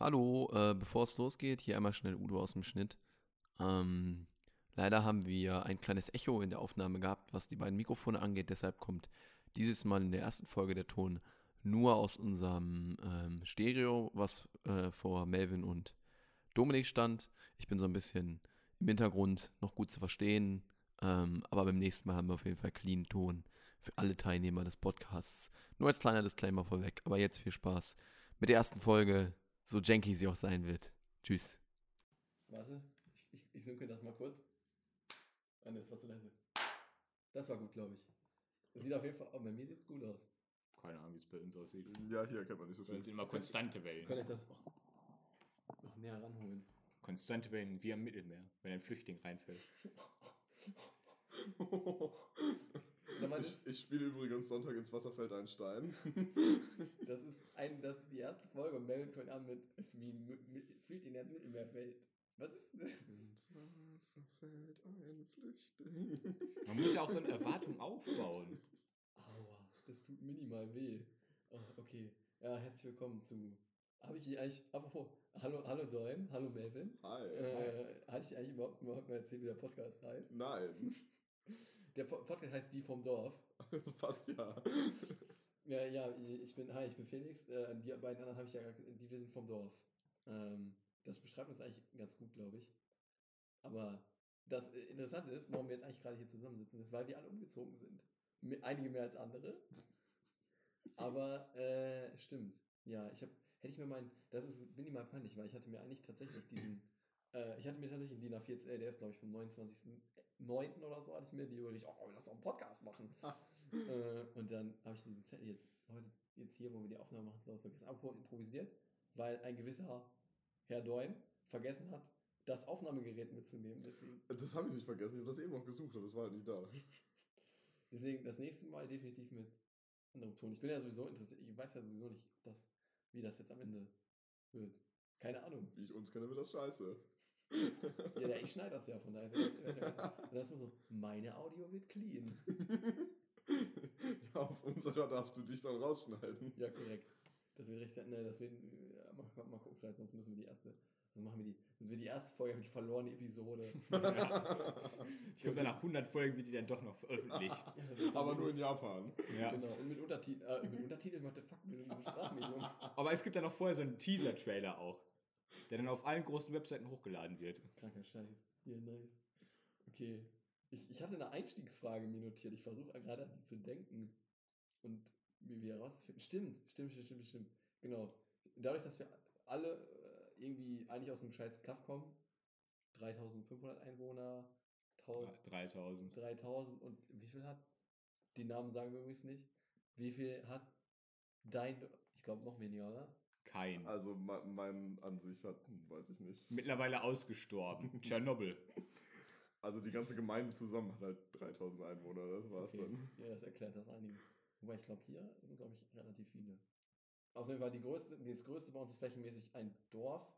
Hallo, äh, bevor es losgeht, hier einmal schnell Udo aus dem Schnitt. Ähm, leider haben wir ein kleines Echo in der Aufnahme gehabt, was die beiden Mikrofone angeht. Deshalb kommt dieses Mal in der ersten Folge der Ton nur aus unserem ähm, Stereo, was äh, vor Melvin und Dominik stand. Ich bin so ein bisschen im Hintergrund noch gut zu verstehen. Ähm, aber beim nächsten Mal haben wir auf jeden Fall clean Ton für alle Teilnehmer des Podcasts. Nur als kleiner Disclaimer vorweg. Aber jetzt viel Spaß mit der ersten Folge, so janky sie auch sein wird. Tschüss. Warte, ich, ich, ich synke das mal kurz. Ah, ne, das war zu leise. Das war gut, glaube ich. Das sieht auf jeden Fall, oh, bei mir sieht es gut aus. Keine Ahnung, wie es bei uns aussieht. Ja, hier kennt man nicht so Bei viel. uns sind immer konstante Wellen. Kann ich das auch noch näher ranholen? Konstante Wellen wie am Mittelmeer, wenn ein Flüchtling reinfällt. Ich, das, ich spiele übrigens Sonntag ins Wasserfeld ein Stein. das, ist ein, das ist die erste Folge und Melvin fängt an mit, es ist wie ein Mi- Mi- Flüchtling, der ins Mittelmeer fällt. Was ist das? Ins Wasserfeld ein Flüchtling. Man muss ja auch so eine Erwartung aufbauen. Aua, das tut minimal weh. Oh, okay. Ja, herzlich willkommen zu. Habe ich hier eigentlich. Apropos, hallo, hallo Däum, hallo Melvin. Hi. Äh, hatte ich eigentlich überhaupt, überhaupt mal erzählt, wie der Podcast heißt? Nein. Der Po- Podcast heißt Die vom Dorf. Fast ja. Ja, ja, ich bin, hi, ich bin Felix. Äh, die beiden anderen habe ich ja, die wir sind vom Dorf. Ähm, das beschreibt uns eigentlich ganz gut, glaube ich. Aber das äh, Interessante ist, warum wir jetzt eigentlich gerade hier zusammensitzen, ist, weil wir alle umgezogen sind. Einige mehr als andere. Aber äh, stimmt. Ja, ich habe, hätte ich mir meinen, das ist minimal peinlich, weil ich hatte mir eigentlich tatsächlich diesen, äh, ich hatte mir tatsächlich einen DIN A4, der ist glaube ich vom 29.09. oder so, hatte ich mir die überlegt, oh, lass doch einen Podcast machen. äh, und dann habe ich diesen Zettel jetzt, heute, jetzt hier, wo wir die Aufnahme machen, so vergessen, aber improvisiert, weil ein gewisser Herr Deun vergessen hat, das Aufnahmegerät mitzunehmen. Deswegen, Das habe ich nicht vergessen. Ich habe das eben noch gesucht, aber das war halt nicht da. deswegen das nächste Mal definitiv mit anderem Ton. Ich bin ja sowieso interessiert, ich weiß ja sowieso nicht, ob das, wie das jetzt am Ende wird. Keine Ahnung. Wie ich uns kenne, wird das scheiße. Ja, ja ich schneide das ja, von daher. das- das- Und dann ist man so, meine Audio wird clean. ja, auf unserer darfst du dich dann rausschneiden. Ja, korrekt. Das wird richtig, ne, das wird, ja, mal, mal, mal gucken, vielleicht, sonst müssen wir die erste, sonst machen wir die, das wird die erste Folge, die verlorene Episode. Ich glaube, nach 100 Folgen wird die dann doch noch veröffentlicht. Aber nur in Japan. Ja. Genau, und mit, Unterti äh, mit Untertiteln, what the fuck, wir sind im Sprachmedium. Aber es gibt ja noch vorher so einen Teaser-Trailer auch, der dann auf allen großen Webseiten hochgeladen wird. Kranker Scheiß. Ja, nice. Okay. Ich, ich hatte eine Einstiegsfrage mir notiert. Ich versuche gerade an die zu denken und mir wieder herauszufinden. Stimmt, stimmt, stimmt, stimmt, stimmt. Genau. Dadurch, dass wir alle äh, irgendwie eigentlich aus einem scheiß Kaff kommen, 3500 Einwohner, 1000, 3000. 3000 und wie viel hat, die Namen sagen wir übrigens nicht, wie viel hat dein, ich glaube noch weniger, oder? Kein. Also me- mein an sich hat, hm, weiß ich nicht. Mittlerweile ausgestorben. Tschernobyl. Also die ganze Gemeinde zusammen hat halt 3000 Einwohner, das war's Okay. dann. Ja, das erklärt das einigen. Wobei ich glaube, hier sind, glaube ich, relativ viele. Außerdem war die größte, das größte bei uns ist flächenmäßig ein Dorf,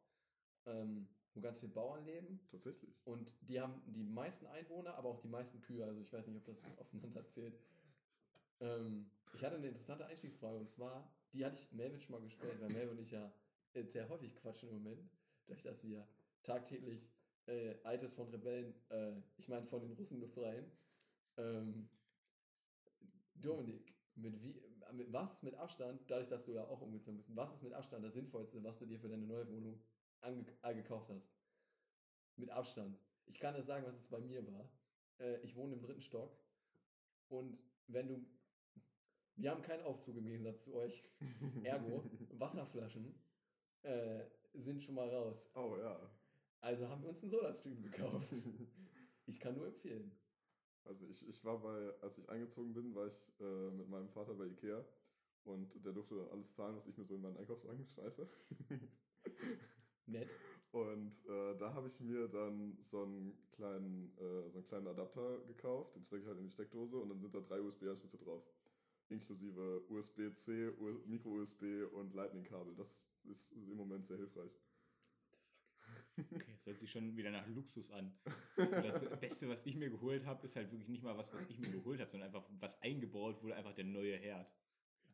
ähm, wo ganz viele Bauern leben. Tatsächlich. Und die haben die meisten Einwohner, aber auch die meisten Kühe. Also ich weiß nicht, ob das aufeinander zählt. Ähm, ich hatte eine interessante Einstiegsfrage und zwar, die hatte ich Melvin schon mal gestellt, weil Melvin und ich ja äh, sehr häufig quatschen im Moment, dadurch, dass wir tagtäglich äh, Altes von Rebellen, äh, ich meine von den Russen befreien. Ähm, Dominik, mit, wie, mit was mit Abstand, dadurch, dass du ja auch umgezogen bist, was ist mit Abstand das Sinnvollste, was du dir für deine neue Wohnung äh, gekauft hast? Mit Abstand. Ich kann dir sagen, was es bei mir war. Äh, ich wohne im dritten Stock und wenn du. Wir haben keinen Aufzug im Gegensatz zu euch. Ergo, Wasserflaschen äh, sind schon mal raus. Oh ja. Also haben wir uns einen Sodastream gekauft. Ich kann nur empfehlen. Also ich, ich war bei, als ich eingezogen bin, war ich äh, mit meinem Vater bei Ikea und der durfte dann alles zahlen, was ich mir so in meinen Einkaufswagen schmeiße. Nett. Und äh, da habe ich mir dann so einen kleinen, äh, so einen kleinen Adapter gekauft, den stecke ich halt in die Steckdose und dann sind da drei USB-Anschlüsse drauf. Inklusive USB-C, Micro-USB und Lightning-Kabel. Das ist im Moment sehr hilfreich. Okay, das hört sich schon wieder nach Luxus an. Und das Beste, was ich mir geholt habe, ist halt wirklich nicht mal was, was ich mir geholt habe, sondern einfach was eingebaut wurde, einfach der neue Herd.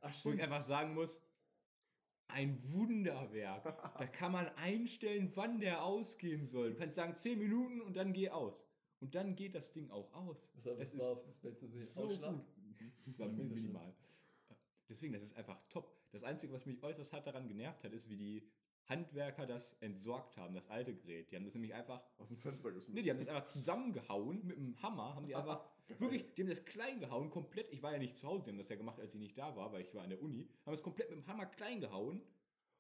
Ach Wo ich einfach sagen muss, ein Wunderwerk. Da kann man einstellen, wann der ausgehen soll. Du kannst sagen 10 Minuten und dann geh aus. Und dann geht das Ding auch aus. Das das war ist auf Display zu sehen? so Ausschlag? gut. Das war Das schlimm. minimal. Deswegen, das ist einfach top. Das Einzige, was mich äußerst hart daran genervt hat, ist, wie die Handwerker das entsorgt haben, das alte Gerät. Die haben das nämlich einfach. Aus dem Fenster geschmissen. Nee, die haben das einfach zusammengehauen mit dem Hammer, haben die einfach. wirklich, die haben das klein gehauen, komplett. Ich war ja nicht zu Hause, die haben das ja gemacht, als ich nicht da war, weil ich war an der Uni. Haben es komplett mit dem Hammer klein gehauen,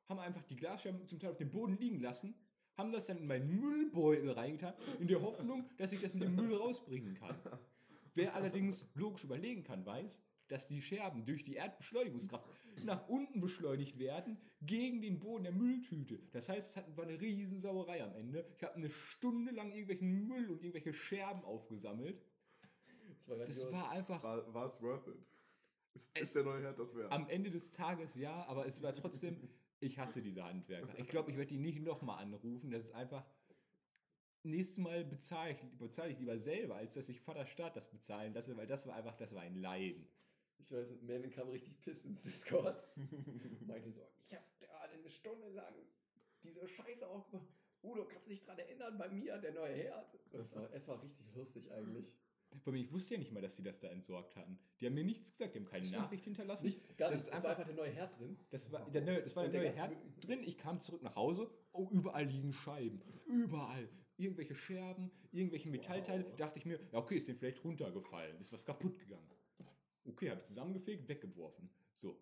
haben einfach die Glasscherben zum Teil auf dem Boden liegen lassen, haben das dann in meinen Müllbeutel reingetan, in der Hoffnung, dass ich das mit dem Müll rausbringen kann. Wer allerdings logisch überlegen kann, weiß, dass die Scherben durch die Erdbeschleunigungskraft nach unten beschleunigt werden gegen den Boden der Mülltüte. Das heißt, es hat- war eine Riesensauerei am Ende. Ich habe eine Stunde lang irgendwelchen Müll und irgendwelche Scherben aufgesammelt. Das war, Das war einfach War, war es worth it? Ist, Es- ist der neue Herd das wert? am Ende des Tages ja, aber es war trotzdem, ich hasse diese Handwerker. Ich glaube, ich werde die nicht nochmal anrufen. Das ist einfach, nächstes Mal bezahle ich, bezahle ich lieber selber, als dass ich Vaterstaat das bezahlen lasse, weil das war einfach, das war ein Leiden. Ich weiß, nicht, Melvin kam richtig piss ins Discord. Meinte so, ich habe gerade eine Stunde lang diese Scheiße aufgemacht. Udo, kannst du dich dran erinnern, bei mir, der neue Herd? Es war, es war richtig lustig eigentlich. Bei mir, ich wusste ja nicht mal, dass sie das da entsorgt hatten. Die haben mir nichts gesagt, die haben keine Stimmt. Nachricht hinterlassen. Nichts, gar Das nicht. ist Es war einfach- einfach der neue Herd drin. Das war der, neue- das war der der neue Herd drin. Ich kam zurück nach Hause. Oh, überall liegen Scheiben. Überall. Irgendwelche Scherben, irgendwelche Metallteile. Wow. Dachte ich mir, ja, okay, ist denen vielleicht runtergefallen. Ist was kaputt gegangen. Okay, habe ich zusammengefegt, weggeworfen. So.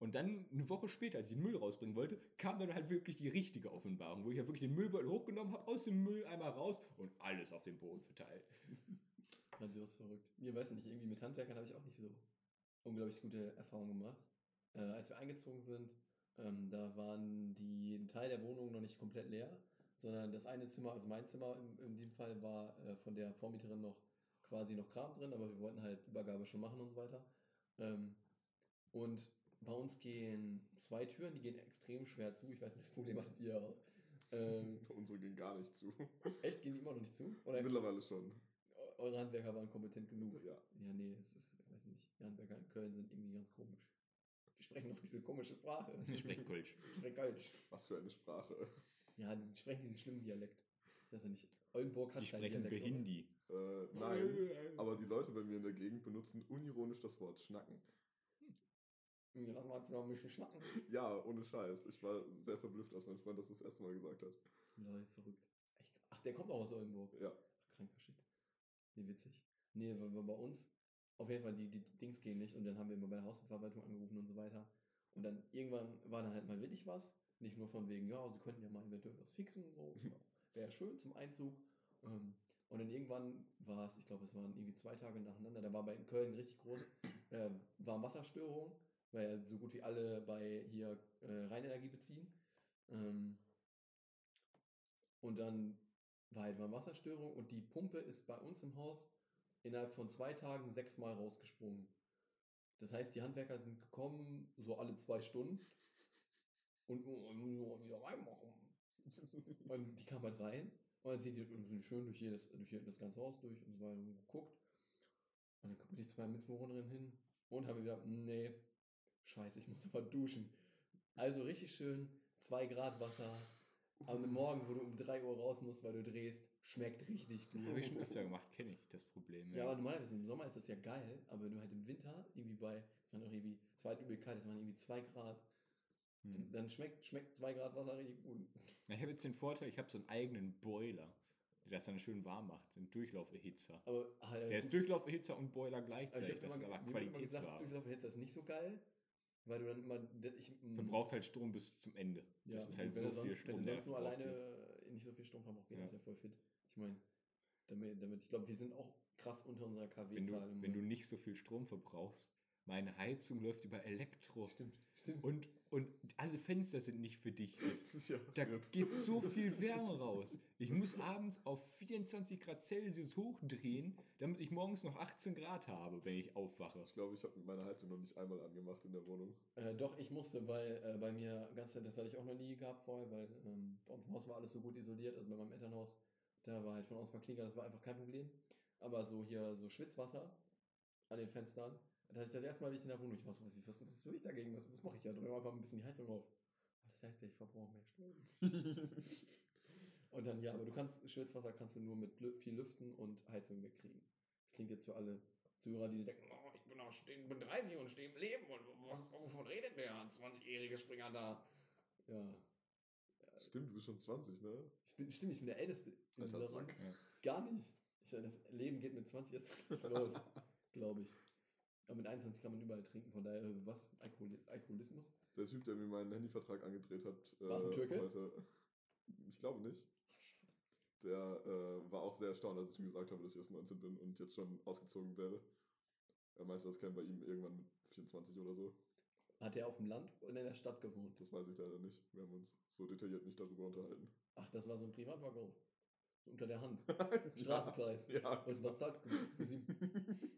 Und dann eine Woche später, als ich den Müll rausbringen wollte, kam dann halt wirklich die richtige Offenbarung, wo ich halt wirklich den Müllbeutel hochgenommen habe, aus dem Müll einmal raus und alles auf den Boden verteilt. Grandios verrückt. Ihr weiß nicht, irgendwie mit Handwerkern habe ich auch nicht so unglaublich gute Erfahrungen gemacht. Äh, als wir eingezogen sind, ähm, da waren die ein Teil der Wohnung noch nicht komplett leer, sondern das eine Zimmer, also mein Zimmer in, in dem Fall, war äh, von der Vormieterin noch quasi noch Kram drin, aber wir wollten halt Übergabe schon machen und so weiter. Ähm, und bei uns gehen zwei Türen, die gehen extrem schwer zu. Ich weiß nicht, das Problem hattet ihr auch. Ähm, Unsere gehen gar nicht zu. echt, gehen die immer noch nicht zu? Oder Mittlerweile schon. eure Handwerker waren kompetent genug? Ja. Ja, nee, es ist, ich weiß nicht, die Handwerker in Köln sind irgendwie ganz komisch. Die sprechen noch diese komische Sprache. Ich spreche Kölsch. Ich spreche Deutsch. Was für eine Sprache. Ja, die sprechen diesen schlimmen Dialekt. Ich weiß ja nicht. Oldenburg hat Die keinen sprechen Dialekt? Behindi. Äh, nein, aber die Leute bei mir in der Gegend benutzen unironisch das Wort schnacken. Ja, mal jetzt mal ein bisschen schnacken. Ja, ohne Scheiß. Ich war sehr verblüfft, als mein Freund das das erste Mal gesagt hat. Lol, verrückt. Echt? Ach, der kommt auch aus Oldenburg. Ja. Ach, kranker Shit. Nee, witzig. Nee, weil bei uns, auf jeden Fall, die, die Dings gehen nicht und dann haben wir immer bei der Hausverwaltung angerufen und so weiter. Und dann irgendwann war dann halt mal wirklich was. Nicht nur von wegen, ja, sie könnten ja mal eventuell was fixen so. Wäre schön zum Einzug. Ähm, und dann irgendwann war es, ich glaube, es waren irgendwie zwei Tage nacheinander, da war bei Köln richtig groß, äh, waren Wasserstörungen, weil so gut wie alle bei hier äh, Rheinenergie beziehen. Ähm, und dann war halt mal Wasserstörung und die Pumpe ist bei uns im Haus innerhalb von zwei Tagen sechsmal rausgesprungen. Das heißt, die Handwerker sind gekommen, so alle zwei Stunden und nur wieder reinmachen. Und die kamen halt rein und dann sind die sind schön durch, jedes, durch das ganze Haus durch und so weiter und geguckt. Und dann gucken die zwei Mitbewohnerinnen hin und haben wieder, nee, scheiße, ich muss aber duschen. Also richtig schön, zwei Grad Wasser, am Morgen, wo du um 3 Uhr raus musst, weil du drehst, schmeckt richtig gut. Habe ich schon öfter gemacht, kenne ich das Problem. Ja, aber normalerweise im Sommer ist das ja geil, aber wenn du halt im Winter irgendwie bei, es waren auch irgendwie, es war halt übel kalt, es waren irgendwie 2 Grad, Hm. dann schmeckt, schmeckt 2 Grad Wasser richtig gut. Ich habe jetzt den Vorteil, ich habe so einen eigenen Boiler, der das dann schön warm macht, einen Durchlauferhitzer. Aber halt, Der ist Durchlauferhitzer und Boiler also ich gleichzeitig, hab das ist aber qualitätswarm. Durchlauferhitzer ist nicht so geil, weil du dann immer, ich, Verbraucht halt Strom bis zum Ende. ja, das ist halt wenn so du sonst, viel Strom. Wenn du sonst nur alleine äh, nicht so viel Strom verbraucht, geht Ja. das ja voll fit. Ich meine, damit, damit, ich glaube, wir sind auch krass unter unserer Wenn KW-Zahl. du, im wenn du nicht so viel Strom verbrauchst, meine Heizung läuft über Elektro. Stimmt, stimmt. Und, und alle Fenster sind nicht verdichtet. Das ist ja. Da geht so viel Wärme raus. Ich muss abends auf 24 Grad Celsius hochdrehen, damit ich morgens noch 18 Grad habe, wenn ich aufwache. Ich glaube, ich habe meine Heizung noch nicht einmal angemacht in der Wohnung. Äh, doch, ich musste, weil äh, bei mir ganz, das hatte ich auch noch nie gehabt vorher, weil ähm, bei uns im Haus war alles so gut isoliert, also bei meinem Elternhaus, da war halt von außen verklinkert, das war einfach kein Problem. Aber so hier, so Schwitzwasser an den Fenstern, da ich das erste Mal, wie ich in der Wohnung, ich war so, was, was, was tue ich dagegen, was, was mache ich da? Drücke einfach ein bisschen die Heizung auf. das heißt ja, ich verbrauche mehr Strom. Und dann, ja, aber du kannst, Schwitzwasser kannst du nur mit viel Lüften und Heizung wegkriegen. Das klingt jetzt für alle Zuhörer, die denken, oh, ich bin, auch stehen, bin 30 und stehe im Leben und was, wovon redet der 20-jährige Springer da? Ja. Stimmt, du bist schon 20, ne? Ich bin, stimmt, ich bin der Älteste. in Alter Sack. Gar nicht. Ich, das Leben geht mit 20 erst richtig los, glaube ich. Aber mit 21 kann man überall trinken, von daher, was? Alkohol Alkoholismus? Der Typ, der mir meinen Handyvertrag angedreht hat, äh, War's ein Türke? heute. Ich glaube nicht. Der äh, war auch sehr erstaunt, als ich ihm gesagt habe, dass ich erst 19 bin und jetzt schon ausgezogen wäre. Er meinte, das käme bei ihm irgendwann mit 24 oder so. Hat er auf dem Land oder in der Stadt gewohnt? Das weiß ich leider nicht. Wir haben uns so detailliert nicht darüber unterhalten. Ach, das war so ein Privatwaggon. Unter der Hand. Straßenpreis. Ja. Was, was sagst du?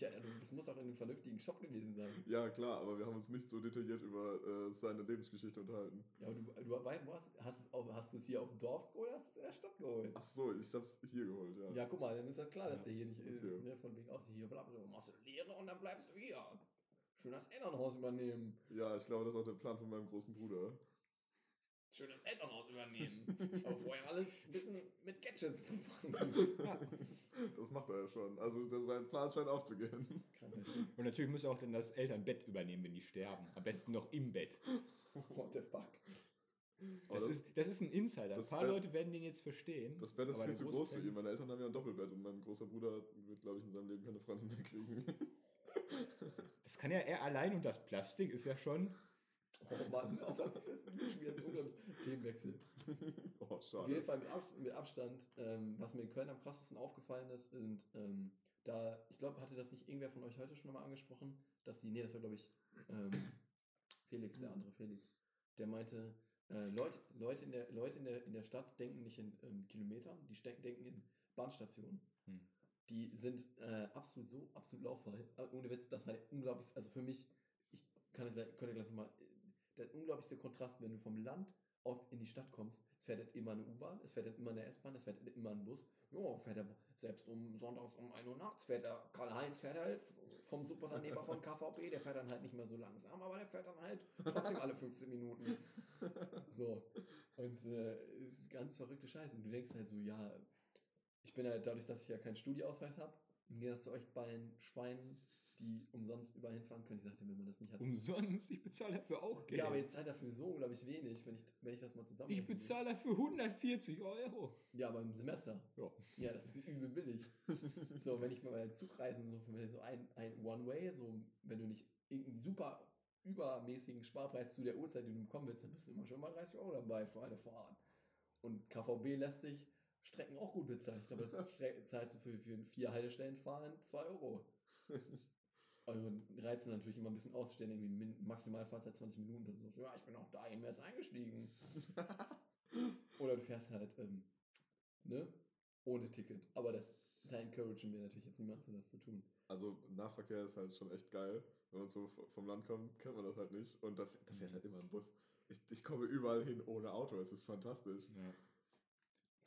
Ich, du- das muss auch in einem vernünftigen Shop gewesen sein. ja, klar, aber wir haben uns nicht so detailliert über äh, seine Lebensgeschichte unterhalten. Ja, aber du, du wo hast, hast, hast du es hier auf dem Dorf geholt oder hast du es in der Stadt geholt? Ach so, ich hab's hier geholt, ja. Ja, guck mal, dann ist das klar, dass der hier nicht okay. äh, ne, von wegen aus hier bleibt. So, machst du Lehre und dann bleibst du hier. Schön das Elternhaus übernehmen. Ja, ich glaube, das ist auch der Plan von meinem großen Bruder. Schön das Elternhaus übernehmen. Aber vorher alles ein bisschen mit Gadgets zu fangen. Das macht er ja schon. Also der, sein Plan scheint aufzugehen. Und natürlich muss er auch dann das Elternbett übernehmen, wenn die sterben. Am besten noch im Bett. What the fuck? Aber Das, ist, das ist ein Insider. Ein das paar Bett- Leute werden den jetzt verstehen. Das Bett ist viel zu groß für ihn. Meine Eltern haben ja ein Doppelbett und mein großer Bruder wird, glaube ich, in seinem Leben keine Freundin mehr kriegen. Das kann ja er allein und das Plastik ist ja schon. Oh Mann, auf was ist wieder so unglaublich Themenwechsel. oh, Auf jeden schade. Fall mit, Abs mit Abstand, ähm, was mir in Köln am krassesten aufgefallen ist, und ähm, da, ich glaube, hatte das nicht irgendwer von euch heute schon mal angesprochen, dass die, nee, das war glaube ich ähm, Felix, der andere Felix, der meinte, äh, Leute, Leute, in der, Leute in, der, in der Stadt denken nicht in ähm, Kilometern, die denken in Bahnstationen. Hm. Die sind äh, absolut so, absolut lauffrei. Äh, ohne Witz, das war der unglaublich, also für mich, ich kann es gleich, könnt ihr gleich nochmal, der unglaublichste Kontrast, wenn du vom Land auf in die Stadt kommst, es fährt halt immer eine U-Bahn, es fährt halt immer eine S-Bahn, es fährt halt immer ein Bus. Ja, fährt er selbst um sonntags um 1 Uhr nachts, fährt er, Karl-Heinz fährt halt vom Superunternehmer von KVB, der fährt dann halt nicht mehr so langsam, aber der fährt dann halt trotzdem alle 15 Minuten. So. Und äh, ist ganz verrückte Scheiße. Und du denkst halt so, ja, ich bin halt dadurch, dass ich ja keinen Studieausweis habe, im Gegensatz zu euch beiden Schweinen, die umsonst überall hinfahren können. Ich sagte, wenn man das nicht hat. Umsonst, ich bezahle dafür auch Geld. ja, aber jetzt zahlt dafür so unglaublich wenig, wenn ich, wenn ich das mal zusammen. ich bezahle dafür 140 Euro. Ja, aber im Semester. Ja. Ja, das ist übel billig. so, wenn ich mal bei Zugreisen so, so ein, ein One-Way, so, wenn du nicht irgendeinen super übermäßigen Sparpreis zu der Uhrzeit, die du bekommen willst, dann bist du immer schon mal 30 Euro dabei für eine Fahrt. Und KVB lässt sich Strecken auch gut bezahlen. Ich glaube, Stre- zahlst du für, für vier Haltestellen fahren 2 Euro. Also reizen natürlich immer ein bisschen auszustellen, irgendwie Maximalfahrzeit 20 Minuten und so. Ja, ich bin auch da eben erst eingestiegen. Oder du fährst halt, ähm, ne? Ohne Ticket. Aber das, da encouragen wir natürlich jetzt niemanden, das zu tun. Also Nahverkehr ist halt schon echt geil. Wenn man so vom Land kommt, kennt man das halt nicht. Und da, da fährt halt immer ein Bus. Ich, ich komme überall hin ohne Auto. Es ist fantastisch. Ja.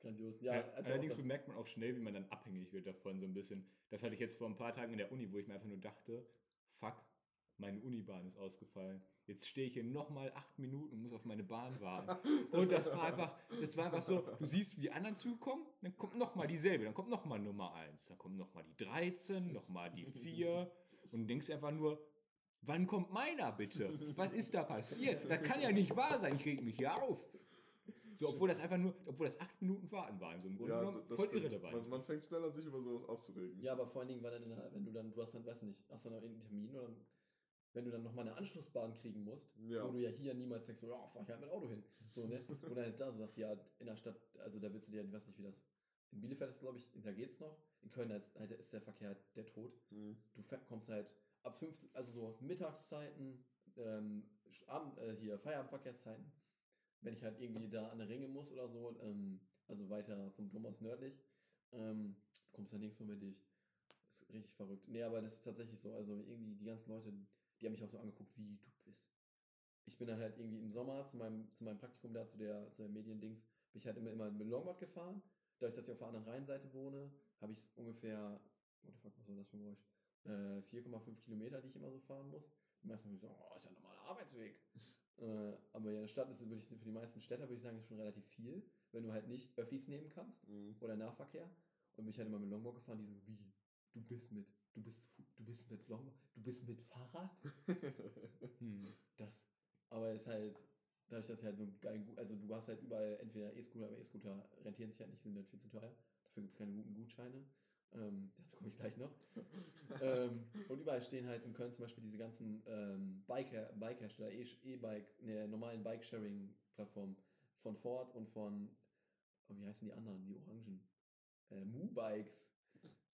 Grandios. Ja, Ja, allerdings bemerkt man auch schnell, wie man dann abhängig wird davon, so ein bisschen. Das hatte ich jetzt vor ein paar Tagen in der Uni, wo ich mir einfach nur dachte, fuck, meine Unibahn ist ausgefallen. Jetzt stehe ich hier nochmal acht Minuten und muss auf meine Bahn warten. Und das war einfach, das war einfach so, du siehst, wie die anderen zukommen, dann kommt nochmal dieselbe, dann kommt nochmal Nummer 1, dann kommt nochmal die 13, nochmal die 4 und du denkst einfach nur, wann kommt meiner bitte? Was ist da passiert? Das kann ja nicht wahr sein, ich reg mich hier auf. So, obwohl das einfach nur, obwohl das acht Minuten warten waren, so im Grunde Ja, genommen voll stimmt. irrelevant. Man, man fängt schnell an, sich über sowas aufzuregen. Ja, aber vor allen Dingen, weil dann, wenn du dann, du hast dann, weiß nicht, hast dann noch irgendeinen Termin oder wenn du dann nochmal eine Anschlussbahn kriegen musst, Ja. wo du ja hier niemals denkst, so, ja, fahr ich halt mit Auto hin. So, ne? Oder halt da, so dass ja in der Stadt, also da willst du dir, ich weiß nicht, wie das. In Bielefeld ist, glaube ich, da geht's noch. In Köln ist, halt, ist der Verkehr halt der Tod. Hm. Du kommst halt ab 15, also so Mittagszeiten, ähm, Abend, äh, hier Feierabendverkehrszeiten, wenn ich halt irgendwie da an der Ringe muss oder so, ähm, also weiter vom Dom aus nördlich, ähm, du kommst da nirgendwo mehr durch. Ist richtig verrückt. Nee, aber das ist tatsächlich so. Also irgendwie die ganzen Leute, die haben mich auch so angeguckt, wie du bist. Ich bin dann halt irgendwie im Sommer zu meinem, zu meinem Praktikum da, zu der, zu der Mediendings, bin ich halt immer, immer mit Longboard gefahren. Dadurch, dass ich auf der anderen Rheinseite wohne, habe ich ungefähr, what the fuck, was war das für ein Geräusch? Äh, 4,5 Kilometer, die ich immer so fahren muss. Die meisten gesagt, oh, ist ja ein normaler Arbeitsweg. Äh, aber ja, eine Stadt ist wirklich für die meisten Städter, würde ich sagen, ist schon relativ viel, wenn du halt nicht Öffis nehmen kannst Mhm. oder Nahverkehr. Und bin ich halt immer mit Longboard gefahren, die so, wie, du bist mit, du bist, du bist mit Longboard, du bist mit Fahrrad? Hm. Das, aber ist halt, dadurch, dass ich halt so Gu- also du hast halt überall entweder E-Scooter, aber E-Scooter rentieren sich halt nicht, sind halt viel zu teuer. Dafür gibt es keine guten Gutscheine. Ähm, dazu komme ich gleich noch. ähm, und überall stehen halt in Köln zum Beispiel diese ganzen ähm, Bike- Bike-Hersteller, E- E-Bike, ne, normalen Bike-Sharing-Plattformen von Ford und von, oh, wie heißen die anderen, die Orangen? Äh, Mu-Bikes.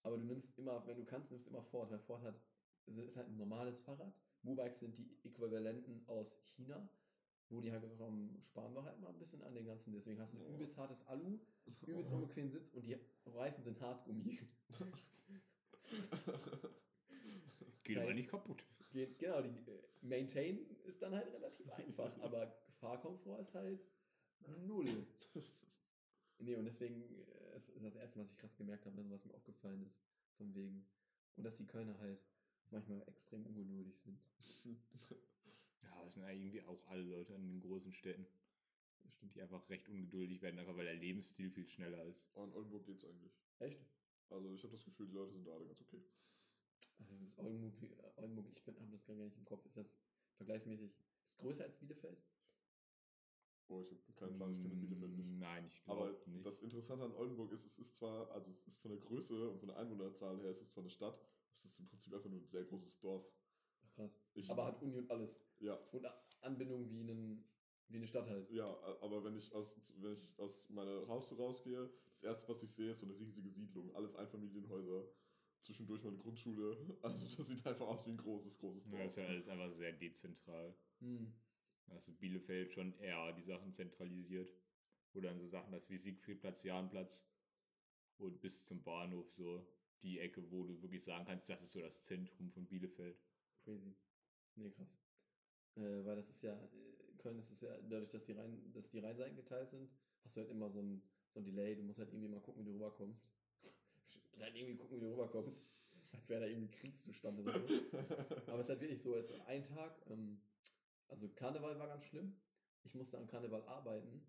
Aber du nimmst immer, wenn du kannst, nimmst immer Ford, weil Ford hat, ist halt ein normales Fahrrad. Mu-Bikes sind die Äquivalenten aus China, wo die halt gesagt haben, sparen wir halt mal ein bisschen an den ganzen. Deswegen hast du ein übelst hartes Alu, übelst unbequemen Sitz und die Reifen sind Hartgummi. Geht Das aber nicht kaputt. Geht, genau, die äh, Maintain ist dann halt relativ einfach, aber Fahrkomfort ist halt null. Nee, und deswegen äh, ist ist das Erste, was ich krass gemerkt habe, also was mir aufgefallen ist, von wegen. Und dass die Kölner halt manchmal extrem ungeduldig sind. Ja, es sind ja irgendwie auch alle Leute in den großen Städten, die einfach recht ungeduldig werden, einfach weil der Lebensstil viel schneller ist. Aber in Oldenburg geht's eigentlich. Echt? Also ich habe das Gefühl, die Leute sind da alle ganz okay. Also das Oldenburg, äh, Oldenburg ich habe das gar nicht im Kopf. Ist das vergleichsmäßig, ist größer als Bielefeld? Oh, ich habe keinen Plan, ich kenne Bielefeld nicht. Nein, ich Aber glaube nicht. das Interessante an Oldenburg ist, es ist zwar, also es ist von der Größe und von der Einwohnerzahl her, es ist zwar eine Stadt, es ist im Prinzip einfach nur ein sehr großes Dorf. Ach, krass. Ich, Aber hat Uni und alles. ja, Und Anbindung wie, einen, wie eine Stadt halt. ja, aber wenn ich aus, wenn ich aus meiner Haustür rausgehe, das erste, was ich sehe, ist so eine riesige Siedlung, alles Einfamilienhäuser. Zwischendurch meine Grundschule. Also das sieht einfach aus wie ein großes, großes ja, Dorf. ist ja alles einfach sehr dezentral. Hm. Da hast du Bielefeld schon eher die Sachen zentralisiert. Oder dann so Sachen, das wie Siegfriedplatz, Jahnplatz und bis zum Bahnhof so die Ecke, wo du wirklich sagen kannst, das ist so das Zentrum von Bielefeld. Crazy. Nee, krass. Äh, weil das ist ja, äh, Köln ist es ja, dadurch, dass die, Rhein, dass die Rheinseiten geteilt sind, hast du halt immer so ein, so ein Delay. Du musst halt irgendwie mal gucken, wie du rüberkommst. Du musst halt irgendwie gucken, wie du rüberkommst. Als wäre da irgendwie Kriegszustand oder so. Aber es ist halt wirklich so, es ist ein Tag, ähm, also Karneval war ganz schlimm. Ich musste an Karneval arbeiten.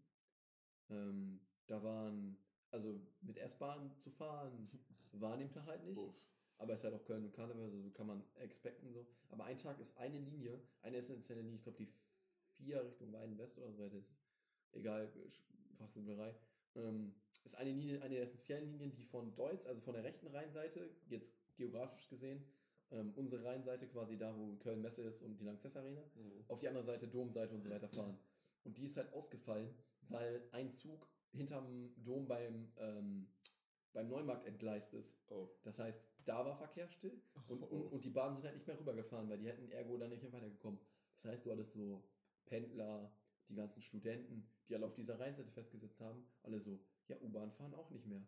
Ähm, da waren, also mit S-Bahn zu fahren, war an dem Tag halt nicht. Uff. Aber es ist halt auch Köln und Karneval, also kann man expecten so. Aber ein Tag ist eine Linie, eine essentielle Linie, ich glaube die vier Richtung Weiden West oder so weiter ist. Egal, Fachsimplerei. Ähm, ist eine Linie, eine der essentiellen Linien, die von Deutz, also von der rechten Rheinseite, jetzt geografisch gesehen, ähm, unsere Rheinseite quasi da, wo Köln Messe ist und die Lanxess Arena, Mhm. auf die andere Seite Domseite und so weiter fahren. Und die ist halt ausgefallen, weil ein Zug hinterm Dom beim, ähm, beim Neumarkt entgleist ist. Oh. Das heißt, da war Verkehr still und, und, und die Bahnen sind halt nicht mehr rübergefahren, weil die hätten ergo dann nicht mehr weitergekommen. Das heißt, du hattest so Pendler, die ganzen Studenten, die alle auf dieser Rheinseite festgesetzt haben, alle so, ja, U-Bahn fahren auch nicht mehr.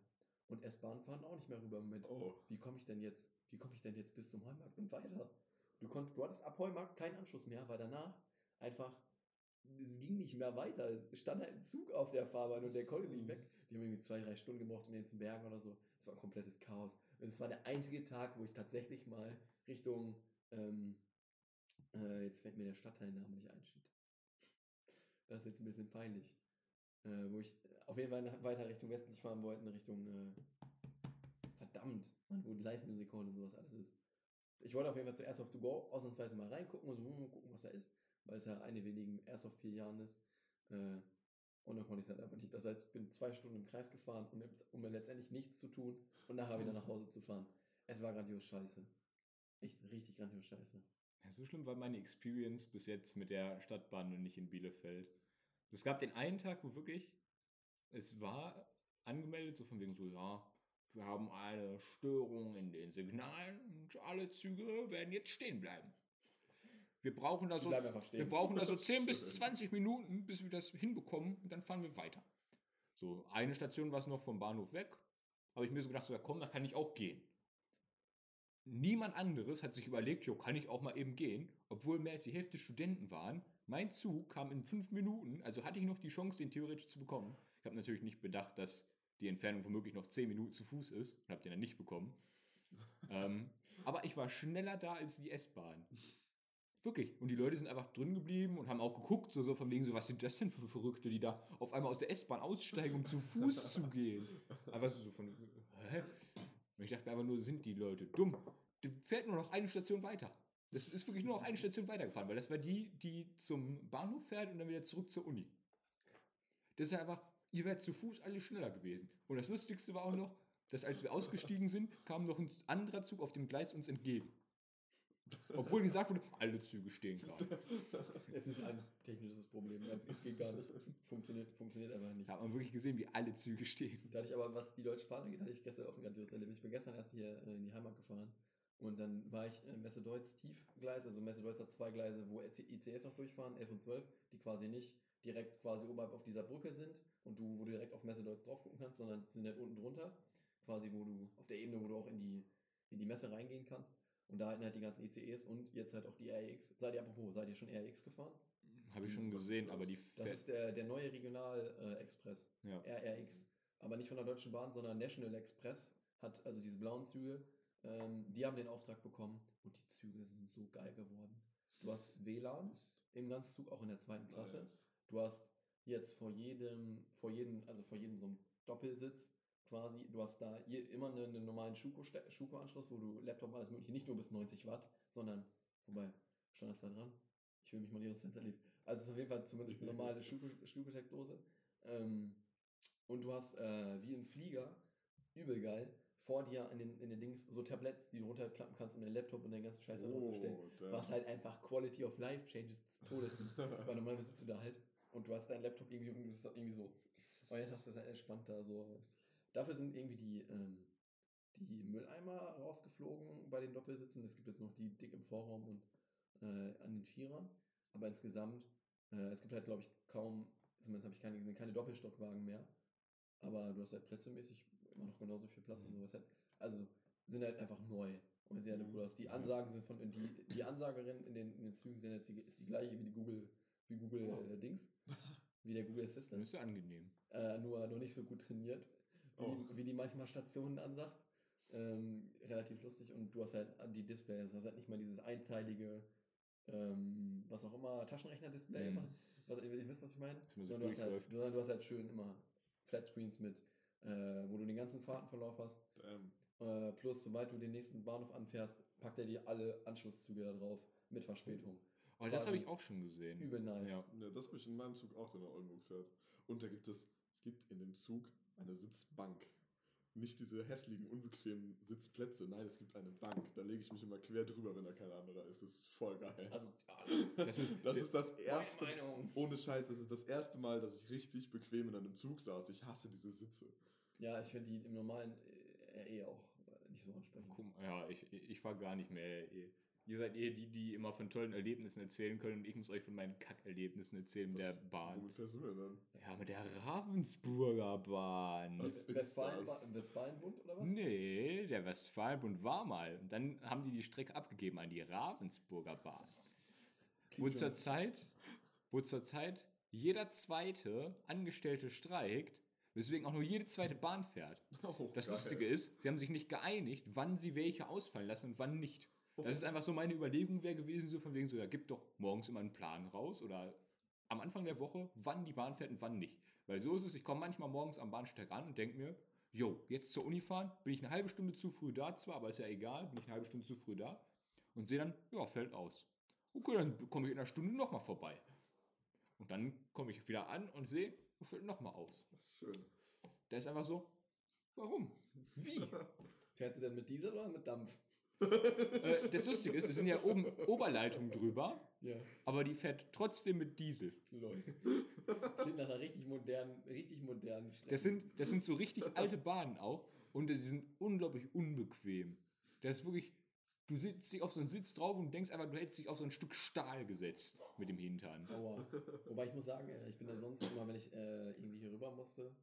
Und S-Bahn fahren auch nicht mehr rüber mit. Oh. Wie komme ich denn jetzt, wie komme ich denn jetzt bis zum Heumarkt und weiter? Du konntest, du hattest ab Heumarkt keinen Anschluss mehr, weil danach einfach, es ging nicht mehr weiter. Es stand halt ein Zug auf der Fahrbahn und der konnte nicht weg. Die haben irgendwie zwei, drei Stunden gebraucht, um den zu bergen oder so. Es war ein komplettes Chaos. Und es war der einzige Tag, wo ich tatsächlich mal Richtung, ähm, äh, jetzt fällt mir der Stadtteilname nicht ein, shit. Das ist jetzt ein bisschen peinlich. Äh, wo ich auf jeden Fall weiter Richtung westlich fahren wollte, in Richtung, äh, verdammt, Mann, wo Live-Music Hall und sowas alles ist. Ich wollte auf jeden Fall zu Airsoft to Go ausnahmsweise mal reingucken und so hm, gucken, was da ist, weil es ja eine wenigen Airsoft vier Jahren ist. Äh, und dann konnte ich es halt einfach nicht. Das heißt, ich bin zwei Stunden im Kreis gefahren, um, um mir letztendlich nichts zu tun und nachher wieder nach Hause zu fahren. Es war grandios scheiße. Echt richtig grandios scheiße. Ja, so schlimm war meine Experience bis jetzt mit der Stadtbahn und nicht in Bielefeld. Es gab den einen Tag, wo wirklich, es war angemeldet, so von wegen so, ja, wir haben eine Störung in den Signalen und alle Züge werden jetzt stehen bleiben. Wir brauchen da so, wir brauchen da so 10 bis 20 Minuten, bis wir das hinbekommen und dann fahren wir weiter. So, eine Station war es noch vom Bahnhof weg, habe ich mir so gedacht, so, ja komm, da kann ich auch gehen. Niemand anderes hat sich überlegt, jo, kann ich auch mal eben gehen, obwohl mehr als die Hälfte Studenten waren. Mein Zug kam in fünf Minuten, also hatte ich noch die Chance, den theoretisch zu bekommen. Ich habe natürlich nicht bedacht, dass die Entfernung womöglich noch zehn Minuten zu Fuß ist und habe den dann nicht bekommen. ähm, aber ich war schneller da als die S-Bahn. Wirklich. Und die Leute sind einfach drin geblieben und haben auch geguckt, so, so von wegen so, was sind das denn für Verrückte, die da auf einmal aus der S-Bahn aussteigen, um zu Fuß zu gehen. Einfach so so von, hä? Und ich dachte mir einfach nur, sind die Leute dumm? Die fährt nur noch eine Station weiter. Das ist wirklich nur noch eine Station weitergefahren, weil das war die, die zum Bahnhof fährt und dann wieder zurück zur Uni. Das ist einfach, ihr wärt zu Fuß alle schneller gewesen. Und das Lustigste war auch noch, dass als wir ausgestiegen sind, kam noch ein anderer Zug auf dem Gleis uns entgegen. Obwohl gesagt wurde, alle Züge stehen gerade. Es ist ein technisches Problem. Es geht gar nicht. Funktioniert, funktioniert einfach nicht. Da hat man wirklich gesehen, wie alle Züge stehen. Da hatte ich aber, was die Deutsche Bahn angeht, hatte ich gestern auch ein grandioses Erlebnis. Ich bin gestern erst hier äh, in die Heimat gefahren und dann war ich äh, Messe Deutz Tiefgleis, also Messe Deutz hat zwei Gleise, wo ICS noch durchfahren, 11 und 12, die quasi nicht direkt quasi oberhalb auf dieser Brücke sind und du, wo du direkt auf Messe Deutz drauf gucken kannst, sondern sind halt unten drunter, quasi wo du, auf der Ebene, wo du auch in die, in die Messe reingehen kannst. Und da halten halt die ganzen ICEs und jetzt halt auch die RX. Seid ihr apropos, seid ihr schon RX gefahren? Habe ich schon gesehen, das? aber die Das ist der, der neue Regional-Express. ja. RRX. Aber nicht von der Deutschen Bahn, sondern National Express hat also diese blauen Züge. Ähm, die haben den Auftrag bekommen und die Züge sind so geil geworden. Du hast WLAN im ganzen Zug, auch in der zweiten Klasse. Nice. Du hast jetzt vor jedem, vor jedem, also vor jedem so einem Doppelsitz quasi, du hast da immer einen, einen normalen Schuko-Anschluss, wo du Laptop alles mögliche, nicht nur bis 90 Watt, sondern, wobei, stand das da dran? Ich will mich mal nicht aus dem Fenster legen. Also es ist auf jeden Fall zumindest eine normale Schuko- Schuko-Steckdose. Ähm, und du hast äh, wie im Flieger, übel geil, vor dir in den, in den Dings so Tabletts, die du runterklappen kannst, um den Laptop und den ganzen Scheiß. Oh, damn. Was halt einfach Quality of Life Changes des Todes sind. Weil normalerweise sitzt du da halt und du hast deinen Laptop irgendwie, irgendwie so. Und jetzt hast du es halt entspannt da so. Dafür sind irgendwie die, ähm, die Mülleimer rausgeflogen bei den Doppelsitzen. Es gibt jetzt noch die dick im Vorraum und äh, an den Vierern. Aber insgesamt, äh, es gibt halt, glaube ich, kaum, zumindest habe ich keine gesehen, keine Doppelstockwagen mehr. Aber du hast halt plätzemäßig immer noch genauso viel Platz und sowas. Halt. Also sind halt einfach neu. Und halt Mhm. aus. Die Ansagen sind von, die, die Ansagerin in den, in den Zügen sind jetzt die, ist die gleiche wie die Google, wie Google Oh. äh, Dings. Wie der Google Das Assistant. ist ja angenehm. Äh, nur, nur nicht so gut trainiert, wie, Oh. die, wie die manchmal Stationen ansagt. Ähm, relativ lustig. Und du hast halt die Displays, du hast halt nicht mal dieses einzeilige, ähm, was auch immer, Taschenrechner-Display. Mhm. Was, ihr wisst, was ich meine? Sondern du, hast halt, sondern du hast halt schön immer Flatscreens mit, äh, wo du den ganzen Fahrtenverlauf hast. Äh, plus, sobald du den nächsten Bahnhof anfährst, packt er dir alle Anschlusszüge da drauf mit Verspätung. Aber das habe ich auch schon gesehen. Übel nice. Ja. Ja, das habe ich in meinem Zug auch, der nach Oldenburg fährt. Und da gibt es, es gibt in dem Zug eine Sitzbank. Nicht diese hässlichen, unbequemen Sitzplätze. Nein, es gibt eine Bank. Da lege ich mich immer quer drüber, wenn da kein anderer ist. Das ist voll geil. Asozial. Das ist, Das ist das erste, ohne Scheiß, das ist das erste Mal, dass ich richtig bequem in einem Zug saß. Ich hasse diese Sitze. Ja, ich finde die im normalen äh, eh auch nicht so ansprechend. Guck Ja, ich, ich war gar nicht mehr. Ihr, ihr seid eher die, die immer von tollen Erlebnissen erzählen können und ich muss euch von meinen Kackerlebnissen erzählen mit der Bahn. Womit fährst du denn dann? Ja, mit der Ravensburger Bahn. Was ist Westfalen, das? Westfalenbund oder was? Nee, der Westfalenbund war mal. Und dann haben die die Strecke abgegeben an die Ravensburger Bahn. Wo schon- zurzeit, wo zurzeit jeder zweite Angestellte streikt, weswegen auch nur jede zweite Bahn fährt. Oh, Das geil. Lustige ist, sie haben sich nicht geeinigt, wann sie welche ausfallen lassen und wann nicht. Das ist einfach so meine Überlegung wäre gewesen, so von wegen so, ja, gib doch morgens immer einen Plan raus oder am Anfang der Woche, wann die Bahn fährt und wann nicht. Weil so ist es, ich komme manchmal morgens am Bahnsteig an und denke mir, jo, jetzt zur Uni fahren, bin ich eine halbe Stunde zu früh da zwar, aber ist ja egal, bin ich eine halbe Stunde zu früh da und sehe dann, ja, fällt aus. Okay, dann komme ich in einer Stunde nochmal vorbei. Und dann komme ich wieder an und sehe, fällt nochmal aus. Schön. Da ist einfach so, warum? Wie? Fährt sie denn mit Diesel oder mit Dampf? Äh, das Lustige ist, es sind ja oben Oberleitungen drüber, Ja. aber die fährt trotzdem mit Diesel. Lol. Klingt nach einer richtig modernen, richtig modernen Strecke. Das sind, das sind so richtig alte Bahnen auch und die sind unglaublich unbequem. Das ist wirklich, du sitzt dich auf so einen Sitz drauf und denkst einfach, du hättest dich auf so ein Stück Stahl gesetzt mit dem Hintern. Aua. Wobei ich muss sagen, äh, ich bin da sonst immer, wenn ich äh, irgendwie hier rüber musste,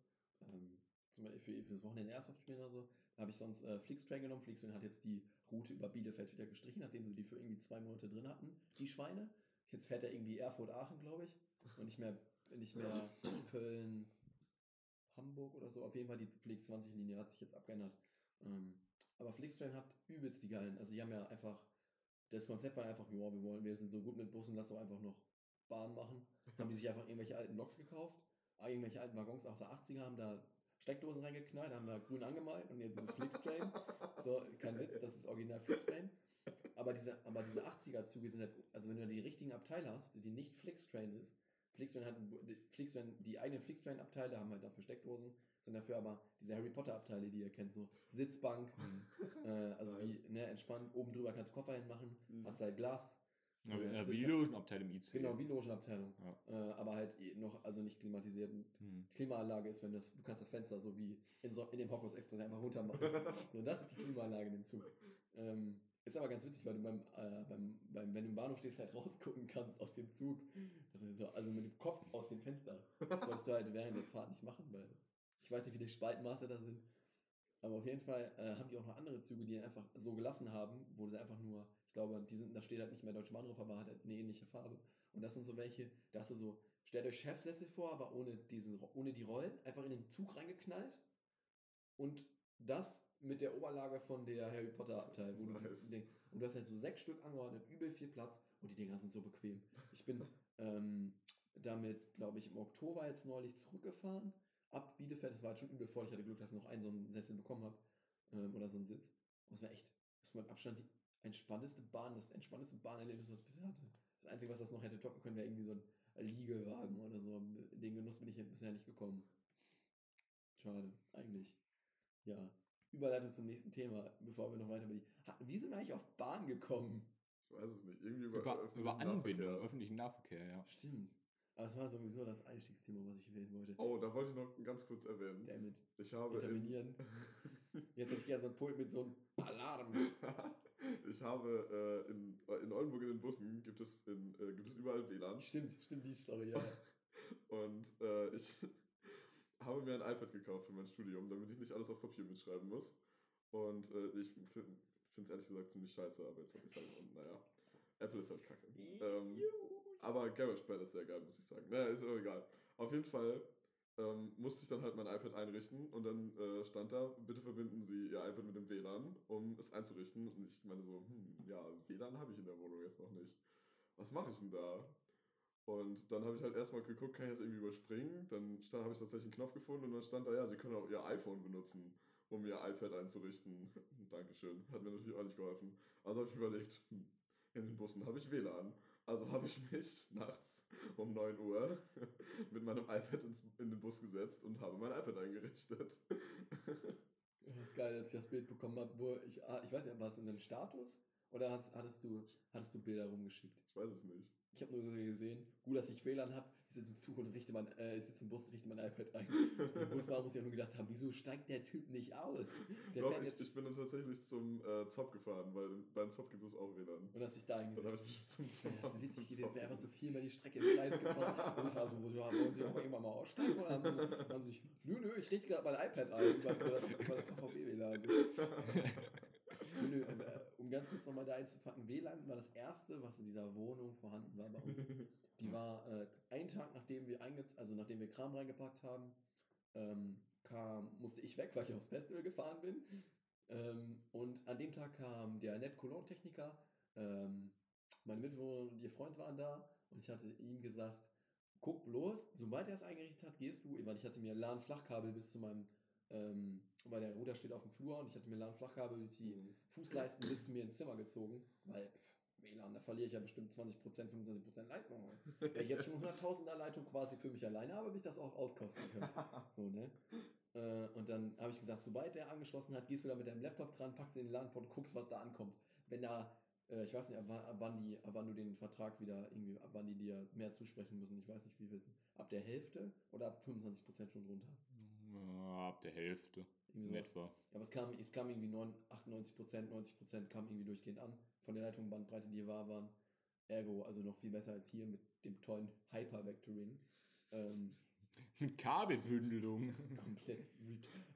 ähm, zum Beispiel für, fürs Wochenende Airsoft spielen oder so, habe ich sonst äh, Flixtrain genommen. Flixtrain hat jetzt die Route über Bielefeld wieder gestrichen, nachdem sie die für irgendwie zwei Monate drin hatten, die Schweine. Jetzt fährt er irgendwie Erfurt-Aachen, glaube ich, und nicht mehr, nicht mehr Köln, Hamburg oder so. Auf jeden Fall die Flix 20-Linie hat sich jetzt abgeändert. Ähm, aber Flixtrain hat übelst die geilen. Also die haben ja einfach das Konzept war einfach, ja, wir wollen, wir sind so gut mit Bussen, lass doch einfach noch Bahn machen. Haben die sich einfach irgendwelche alten Loks gekauft, irgendwelche alten Waggons aus der 80er, haben da Steckdosen reingeknallt, haben da grün angemalt und jetzt ist es Flixtrain. So, kein Witz, das ist original Flixtrain. Aber diese, aber diese 80er-Züge sind halt, also wenn du die richtigen Abteile hast, die nicht Flixtrain ist, Flixtrain hat, die- Flixtrain, die eigenen Flixtrain-Abteile haben halt dafür Steckdosen, sind dafür aber diese Harry Potter-Abteile, die ihr kennt, so Sitzbank, äh, also Nice. wie, ne, entspannt, oben drüber kannst du Koffer hinmachen, Mhm. hast halt Glas, Ja, äh, ja, wie die Sitze- Logenabteil im IC. genau, wie Logenabteilung, Ja. äh, aber halt eh noch, also nicht klimatisiert. Hm. Klimaanlage ist, wenn das, du kannst das Fenster so wie in, so, in dem Hogwarts Express einfach runter machen. so, das ist die Klimaanlage in dem Zug. Ähm, ist aber ganz witzig, weil du beim, äh, beim, beim, wenn du im Bahnhof stehst, halt rausgucken kannst aus dem Zug. So, also mit dem Kopf aus dem Fenster. Das sollst du halt während der Fahrt nicht machen, weil ich weiß nicht, wie die Spaltmaße da sind. Aber auf jeden Fall äh, haben die auch noch andere Züge, die einfach so gelassen haben, wo sie einfach nur, ich glaube, die sind, da steht halt nicht mehr Deutsche Bahn drauf, aber hat halt eine ähnliche Farbe. Und das sind so welche, da hast du so, stellt euch Chefsessel vor, aber ohne, diesen, ohne die Rollen, einfach in den Zug reingeknallt. Und das mit der Oberlage von der Harry Potter Abteil. Wo Nice. du, und du hast halt so sechs Stück angeordnet, übel viel Platz und die Dinger sind so bequem. Ich bin ähm, damit, glaube ich, im Oktober jetzt neulich zurückgefahren. Ab Bielefeld, das war halt schon übel voll. Ich hatte Glück, dass ich noch einen so einen Sessel bekommen habe. Ähm, oder so einen Sitz. Und es war echt, das war mit Abstand die entspannteste Bahn, das entspannteste Bahnerlebnis, was ich bisher hatte. Das Einzige, was das noch hätte toppen können, wäre irgendwie so ein Liegewagen oder so. In den Genuss bin ich bisher nicht gekommen. Schade, eigentlich. Ja. Überleitung zum nächsten Thema, bevor wir noch weiter über die. Wie sind wir eigentlich auf Bahn gekommen? Ich weiß es nicht. Irgendwie über, Über, öffentlichen über Anbindung, Nahverkehr. öffentlichen Nahverkehr, ja. Stimmt. Aber es war sowieso das Einstiegsthema, was ich erwähnen wollte. Oh, da wollte ich noch ganz kurz erwähnen. Damit Ich habe in, intervenieren. Jetzt hätte ich gerne so ein Pult mit so einem Alarm. ich habe äh, in, in Oldenburg in den Bussen gibt es, in, äh, gibt es überall WLAN. Stimmt, stimmt die Story, ja. Und äh, ich habe mir ein iPad gekauft für mein Studium, damit ich nicht alles auf Papier mitschreiben muss. Und äh, ich finde es ehrlich gesagt ziemlich scheiße, aber jetzt habe ich es halt. Und naja, Apple ist halt kacke. Ähm, aber GarageBand ist sehr geil, muss ich sagen. Naja, ist aber egal. Auf jeden Fall ähm, musste ich dann halt mein iPad einrichten und dann äh, stand da, bitte verbinden Sie Ihr iPad mit dem WLAN, um es einzurichten. Und ich meine so, hm, ja, WLAN habe ich in der Wohnung jetzt noch nicht. Was mache ich denn da? Und dann habe ich halt erstmal geguckt, kann ich das irgendwie überspringen? Dann habe ich tatsächlich einen Knopf gefunden und dann stand da, ja, Sie können auch Ihr iPhone benutzen, um Ihr iPad einzurichten. Dankeschön. Hat mir natürlich auch nicht geholfen. Also habe ich überlegt, hm, in den Bussen habe ich WLAN. Also habe ich mich nachts um 9 Uhr mit meinem iPad ins, in den Bus gesetzt und habe mein iPad eingerichtet. Das ist geil, als ich das Bild bekommen habe, wo ich, ah, ich weiß nicht, war es in einem Status oder hast, hattest, du, hattest du Bilder rumgeschickt? Ich weiß es nicht. Ich habe nur gesehen, gut, dass ich WLAN habe, ich sitze im Zug und richte mein, äh, ich sitze im Bus und richte mein iPad ein. Der Busfahrer muss ja nur gedacht haben, wieso steigt der Typ nicht aus? Der Doch, ich, ich bin dann tatsächlich zum äh, Zop gefahren, weil beim Zop gibt es auch WLAN. und hast dich da Dann habe eingesetzt. ich mich zum Ja, Zop das ist witzig Zop wäre einfach so viermal die Strecke im Kreis gefahren. Und ich war so, wo, wollen Sie auch irgendwann mal aussteigen? Oder haben Sie, haben Sie sich, nö, nö, ich richte gerade mein iPad ein über, das, über das KVB-WLAN. Nö, nö, äh, um ganz kurz nochmal da einzupacken, WLAN war das erste, was in dieser Wohnung vorhanden war bei uns. Die war äh, einen Tag, nachdem wir also nachdem wir Kram reingepackt haben, ähm, kam, musste ich weg, weil ich aufs Festival gefahren bin. Ähm, und an dem Tag kam der Net Cologne Techniker, ähm, meine Mitbewohner und ihr Freund waren da und ich hatte ihm gesagt, guck bloß, sobald er es eingerichtet hat, gehst du, weil ich hatte mir LAN-Flachkabel bis zu meinem, ähm, weil der Router steht auf dem Flur und ich hatte mir LAN-Flachkabel durch die Mhm. Fußleisten bis zu mir ins Zimmer gezogen, weil pff, WLAN, da verliere ich ja bestimmt 20%, 25% Leistung. Wenn ich jetzt schon 100.000er Leitung quasi für mich alleine habe, habe ich das auch auskosten können. So, ne? Äh, und dann habe ich gesagt, sobald der angeschlossen hat, gehst du da mit deinem Laptop dran, packst ihn in den LAN-Port und guckst, was da ankommt. Wenn da, äh, ich weiß nicht, ab wann, ab, wann die, ab wann du den Vertrag wieder irgendwie, ab wann die dir mehr zusprechen müssen, ich weiß nicht, wie viel, ab der Hälfte oder ab 25% schon drunter. Ja, ab der Hälfte. Irgendwie In sowas. etwa. Aber es kam, es kam irgendwie 9, 98%, 90% kam irgendwie durchgehend an von der Leitung Bandbreite, die wahr waren. Ergo, also noch viel besser als hier mit dem tollen Hypervectoring. Ähm, Kabelbündelung. komplett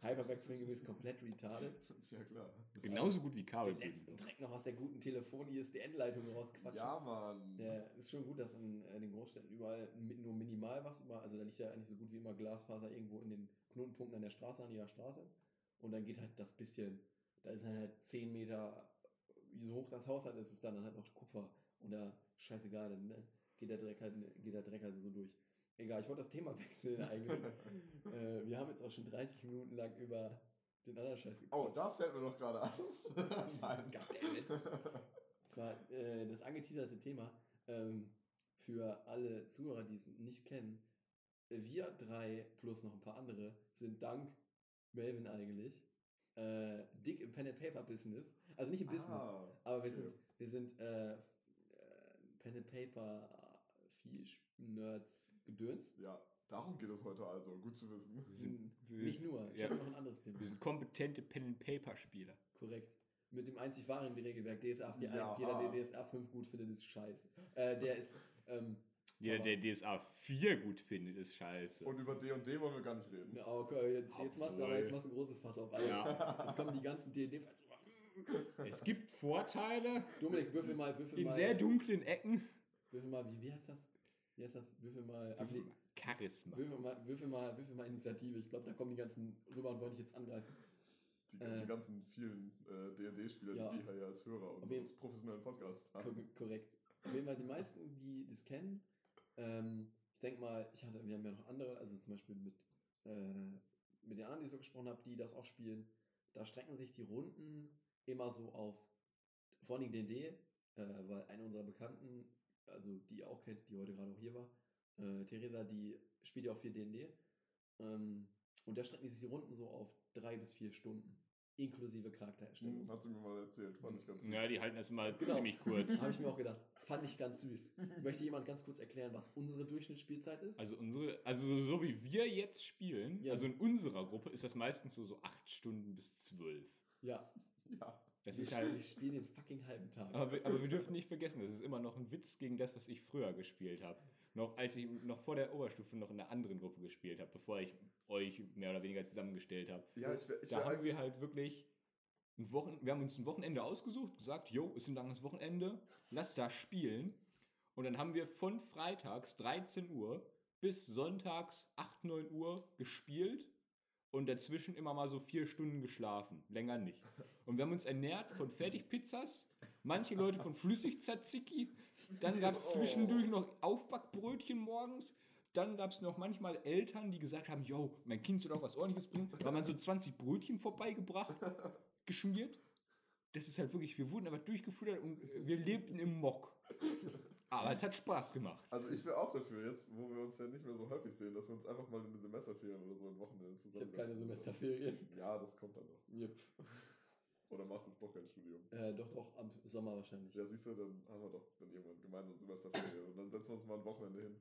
Hypervectoring ist komplett retarded. Ja, klar. Genauso gut wie Den letzten Kabelbündelung. Dreck noch aus der guten Telefon-ISDN-Leitung rausquatschen. Ja, Mann. Ja, ist schon gut, dass in, äh, den Großstädten überall mi- nur minimal was über, also da liegt ja eigentlich so gut wie immer Glasfaser irgendwo in den Knotenpunkten an der Straße, an jeder Straße. Und dann geht halt das bisschen, da ist halt 10 Meter so hoch das Haus hat, ist es dann halt noch Kupfer. Und da, scheißegal, dann ne, geht, der Dreck halt, geht der Dreck halt so durch. Egal, ich wollte das Thema wechseln eigentlich. äh, wir haben jetzt auch schon 30 Minuten lang über den anderen Scheiß Oh, gequatscht. da fällt mir noch gerade an. Nein. Zwar äh, das angeteaserte Thema ähm, für alle Zuhörer, die es nicht kennen. Wir drei plus noch ein paar andere sind dank Melvin eigentlich äh, dick im Pen and Paper Business. Also nicht im Business, Ah, aber wir okay. sind wir sind äh, äh, Pen and Paper Fisch Nerds Gedöns. Ja, darum geht es heute also. Gut zu wissen. Wir sind, wir, Nicht nur, ich ja. habe noch ein anderes Thema. wir sind kompetente Pen-and-Paper-Spieler. Korrekt. Mit dem einzig wahren Regelwerk DSA 4.1. Ja. Jeder, der DSA 5 gut findet, ist scheiße. Äh, der ist. Ähm, Jeder, der DSA 4 gut findet, ist scheiße. Und über D&D wollen wir gar nicht reden. Ja, okay, jetzt, jetzt, machst du aber jetzt machst du ein großes Fass auf. Alter. Ja. Jetzt kommen die ganzen dd Es gibt Vorteile Dominik, würfel mal, würfel in mal. sehr dunklen Ecken. Würfel mal, wie, wie heißt das? Wie heißt das? Würfel mal. Würfel mal Charisma. würfel mal, würfel mal, würfel mal Initiative. Ich glaube, da kommen die ganzen rüber und wollen dich jetzt angreifen. Die, Äh. die ganzen vielen äh, D&D-Spieler, Ja. die wir hier als Hörer Auf jeden- unseres professionellen Podcasts haben. korrekt. Auf jeden Fall die meisten, die das kennen. Ähm, ich denke mal, ich hatte, wir haben ja noch andere, also zum Beispiel mit, äh, mit den anderen, die ich so gesprochen habe, die das auch spielen. Da strecken sich die Runden immer so auf, vor allem D&D, äh, weil eine unserer Bekannten, also die ihr auch kennt, die heute gerade auch hier war, äh, Theresa, die spielt ja auch viel D&D. Ähm, und da strecken sich die Runden so auf drei bis vier Stunden, inklusive Charaktererstellung. Hm, hat sie mir mal erzählt, fand ich ganz Ja, die halten das immer Genau. ziemlich kurz. Habe ich mir auch gedacht. Fand ich ganz süß. Möchte jemand ganz kurz erklären, was unsere Durchschnittsspielzeit ist? Also unsere, also so, so wie wir jetzt spielen, Ja. also in unserer Gruppe ist das meistens so, so acht Stunden bis zwölf. ja. Ja. Das ist halt. Wir spielen den fucking halben Tag. Aber wir, aber wir dürfen nicht vergessen, das ist immer noch ein Witz gegen das, was ich früher gespielt habe. Noch als ich noch vor der Oberstufe noch in einer anderen Gruppe gespielt habe, bevor ich euch mehr oder weniger zusammengestellt habe. Ja, ich wär, ich Da wär haben eigentlich, wir halt wirklich ein Wochen, wir haben uns ein Wochenende ausgesucht, gesagt, jo, ist ein langes Wochenende, lass da spielen. Und dann haben wir von freitags 13 Uhr bis sonntags 8, 9 Uhr gespielt und dazwischen immer mal so vier Stunden geschlafen, länger nicht. Und wir haben uns ernährt von Fertigpizzas, manche Leute von Flüssig-Tzatziki, dann gab es Oh. zwischendurch noch Aufbackbrötchen morgens, dann gab es noch manchmal Eltern, die gesagt haben, yo, mein Kind soll auch was ordentliches bringen. Da haben man so 20 Brötchen vorbeigebracht, geschmiert. Das ist halt wirklich, wir wurden aber durchgefüttert und wir lebten im Mock. Aber es hat Spaß gemacht. also ich wäre auch dafür, jetzt, wo wir uns ja nicht mehr so häufig sehen, dass wir uns einfach mal in den Semesterferien oder so ein Wochenende ich habe zusammensetzen. keine Semesterferien. Ja, das kommt dann noch. Yep. Oder machst du jetzt doch kein Studium? Äh, doch, doch, am Sommer wahrscheinlich. Ja, siehst du, dann haben wir doch dann irgendwann gemeinsam Semesterferien und dann setzen wir uns mal ein Wochenende hin.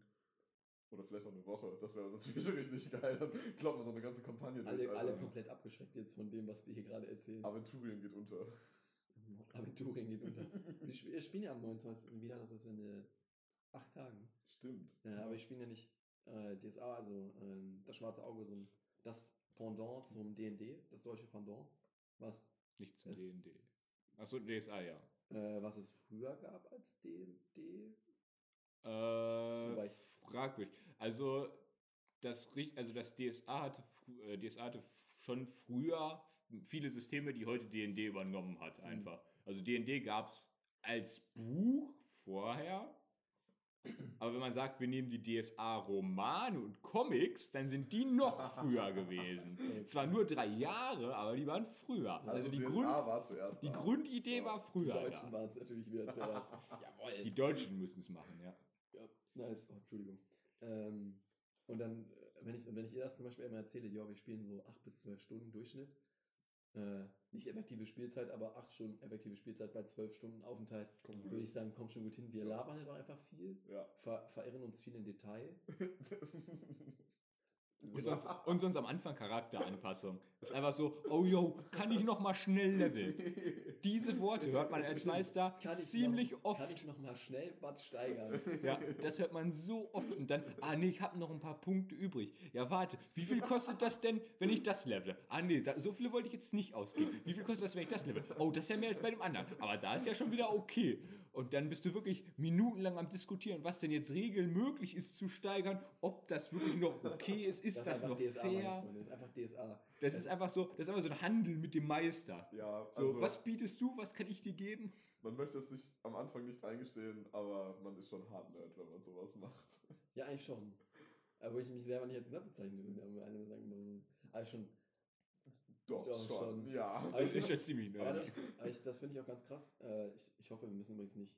Oder vielleicht auch eine Woche. Das wäre natürlich richtig geil. Dann kloppen wir so eine ganze Kampagne durch. Alle, alle komplett abgeschreckt jetzt von dem, was wir hier gerade erzählen. Aventurien geht unter. Aventurien geht unter. Wir sp- wir spielen ja am 29. wieder, das ist in äh, acht Tagen. Stimmt. Äh, aber ich spiele ja nicht äh, DSA, also ähm, das schwarze Auge, so ein, das Pendant zum DND, das deutsche Pendant, was, Nicht zum D&D. Achso, DSA, ja. äh, was es früher gab als DND. Äh, ich- fragwürdig. Also das, also das DSA hatte, äh, DSA hatte schon früher viele Systeme, die heute D&D übernommen hat, Mhm. einfach. Also D&D gab es als Buch vorher. Aber wenn man sagt, wir nehmen die DSA-Romane und Comics, dann sind die noch früher gewesen. Zwar nur drei Jahre, aber die waren früher. Also, Also, die, Grund, war zuerst. die. Grundidee So. war Die früher Deutschen da. waren es natürlich wieder zuerst. Jawohl. Die Deutschen müssen es machen, ja. Ja, nice. Oh, Entschuldigung. Ähm, und dann, wenn ich, wenn ich ihr das zum Beispiel immer erzähle, ja, wir spielen so 8 bis 12 Stunden Durchschnitt. Äh, nicht effektive Spielzeit, aber 8 Stunden effektive Spielzeit bei 12 Stunden Aufenthalt. Kommt Würde ich sagen, kommt schon gut hin. Wir labern halt auch einfach viel, Ja. ver verirren uns viel in Detail. Und sonst, und sonst am Anfang Charakteranpassung. Das ist einfach so, oh yo, kann ich noch mal schnell leveln? Diese Worte hört man als Meister ziemlich noch, oft. Kann ich noch mal schnell was steigern? Ja, das hört man so oft. Und dann, ah nee, ich habe noch ein paar Punkte übrig. Ja, warte, wie viel kostet das denn, wenn ich das levele? Ah nee, da, so viele wollte ich jetzt nicht ausgeben. Wie viel kostet das, wenn ich das levele? Oh, das ist ja mehr als bei dem anderen. Aber da ist ja schon wieder okay. Und dann bist du wirklich minutenlang am Diskutieren, was denn jetzt Regeln möglich ist zu steigern, ob das wirklich noch okay ist, ist das, einfach noch DSA, fair? Freunde, Das ist einfach DSA. Das ist einfach so, das ist einfach so ein Handel mit dem Meister. Ja, So, also was bietest du, was kann ich dir geben? man möchte es sich am Anfang nicht eingestehen, aber man ist schon hart nerd, wenn man sowas macht. Ja, eigentlich schon. Aber wo ich mich selber nicht als nett bezeichnen würde, aber einer sagen, also schon. Doch, Ja, schon. schon. Ja. Aber ich, ja ziemlich aber nerdig. das, das finde ich auch ganz krass. Äh, ich, ich hoffe, wir müssen übrigens nicht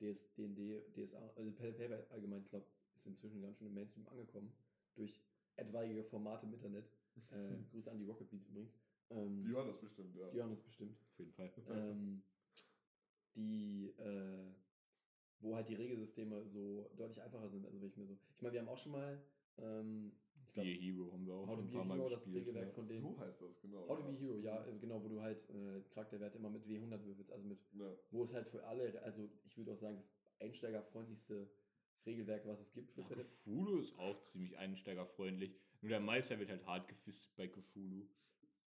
DS, DND, DSA, also Pen Paper allgemein, ich glaube, ist inzwischen ganz schön im Mainstream angekommen. Durch etwaige Formate im Internet. Äh, Grüße an die Rocket Beats übrigens. Ähm, Die hören das bestimmt, ja. die haben das bestimmt. Auf jeden Fall. ähm, die, äh, wo halt die Regelsysteme so deutlich einfacher sind. Also wenn ich mir so, ich meine, wir haben auch schon mal, ähm, ein paar Mal Hero, das gespielt. Regelwerk ja. von dem- So heißt das, genau. How to Be. Hero, ja, äh, genau, wo du halt äh, Charakterwerte immer mit W100 würfelst, also mit, Ja. wo es halt für alle, also ich würde auch sagen, das einsteigerfreundlichste Regelwerk, was es gibt für and- Cthulhu ist auch ziemlich einsteigerfreundlich. Nur der Meister wird halt hart gefistet bei Cthulhu.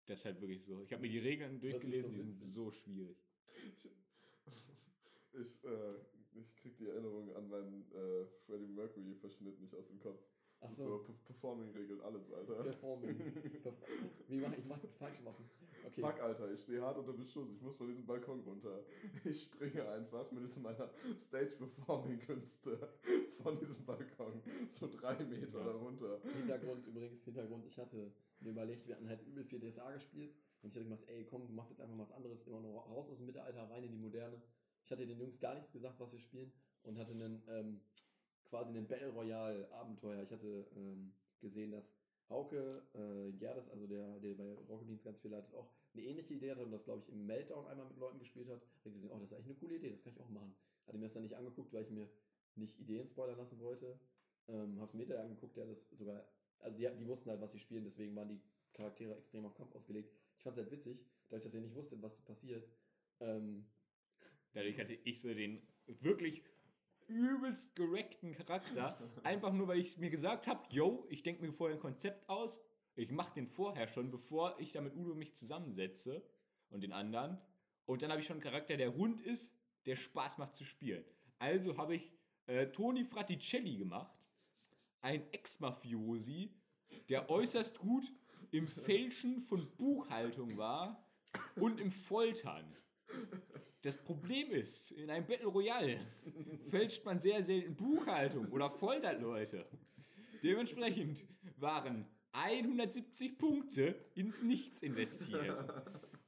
Das ist halt wirklich so. Ich habe mir die Regeln Das durchgelesen, so die sind so schwierig. Ich, äh, ich krieg die Erinnerung an meinen äh, Freddie Mercury-Verschnitt nicht aus dem Kopf. Ach so. so Pe- Performing-regelt alles, Alter. Performing. Perf- Wie mache ich? Mach falsch machen. Okay. Fuck, Alter, ich stehe hart unter Beschuss. Ich muss von diesem Balkon runter. Ich springe einfach mit meiner Stage-Performing-Künste von diesem Balkon so drei Meter Ja. darunter. Hintergrund übrigens, Hintergrund, ich hatte mir überlegt, wir hatten halt übel viel DSA gespielt und ich hatte gemacht, ey komm, du machst jetzt einfach mal was anderes, immer nur raus aus dem Mittelalter, rein in die Moderne. Ich hatte den Jungs gar nichts gesagt, was wir spielen und hatte einen ähm, quasi einen Battle Royale Abenteuer. Ich hatte ähm, gesehen, dass Hauke äh, Gerdes, also der, der bei Rocket Beans ganz viel leitet, auch eine ähnliche Idee hatte und das, glaube ich, im Meltdown einmal mit Leuten gespielt hat. Habe gesehen, oh, das ist eigentlich eine coole Idee, das kann ich auch machen. Hatte mir das dann nicht angeguckt, weil ich mir nicht Ideen spoilern lassen wollte. Ähm, hab's mir der angeguckt, der das sogar, also die, die wussten halt, was sie spielen, deswegen waren die Charaktere extrem auf Kampf ausgelegt. Ich fand's halt witzig, dadurch, dass ihr nicht wusstet, was passiert. Ähm, Dadurch hatte ich so den wirklich übelst gereckten Charakter. Einfach nur, weil ich mir gesagt habe, yo, ich denke mir vorher ein Konzept aus. Ich mache den vorher schon, bevor ich da mit Udo mich zusammensetze und den anderen. Und dann habe ich schon einen Charakter, der rund ist, der Spaß macht zu spielen. Also habe ich äh, Toni Fratticelli gemacht. Ein Ex-Mafiosi, der äußerst gut im Fälschen von Buchhaltung war und im Foltern. Das Problem ist, in einem Battle Royale fälscht man sehr selten Buchhaltung oder foltert Leute. Dementsprechend waren 170 Punkte ins Nichts investiert.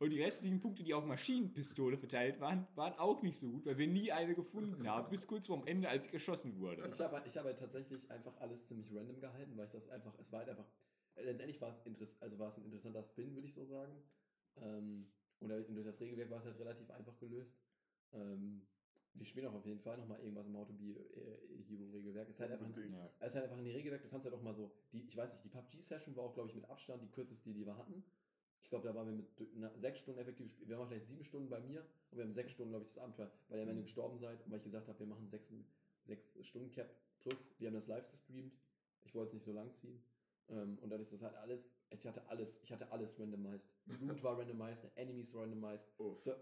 Und die restlichen Punkte, die auf Maschinenpistole verteilt waren, waren auch nicht so gut, weil wir nie eine gefunden haben, bis kurz vorm Ende, als geschossen wurde. Ich habe ich hab tatsächlich einfach alles ziemlich random gehalten, weil ich das einfach, es war halt einfach, letztendlich war es, interess also war es ein interessanter Spin, würde ich so sagen. Ähm, und durch das Regelwerk war es halt relativ einfach gelöst. Ähm, wir spielen auch auf jeden Fall nochmal irgendwas im How to Be äh, Hero Regelwerk. Es ist halt einfach, Unbedingt. Ja. es ist halt einfach ein Regelwerk, du kannst halt auch mal so, die, ich weiß nicht, die PUBG-Session war auch, glaube ich, mit Abstand die kürzeste, die wir hatten. Ich glaube, da waren wir mit na, sechs Stunden effektiv gespielt. Wir machen vielleicht sieben Stunden bei mir und wir haben sechs Stunden, glaube ich, das Abenteuer, weil ihr am Ende gestorben seid und weil ich gesagt habe, wir machen sechs, sechs Stunden Cap plus, wir haben das live gestreamt. Ich wollte es nicht so lang ziehen. Ähm, und dann ist das halt alles, ich hatte alles, ich hatte alles randomized. Loot war randomized, Enemies randomized. Zir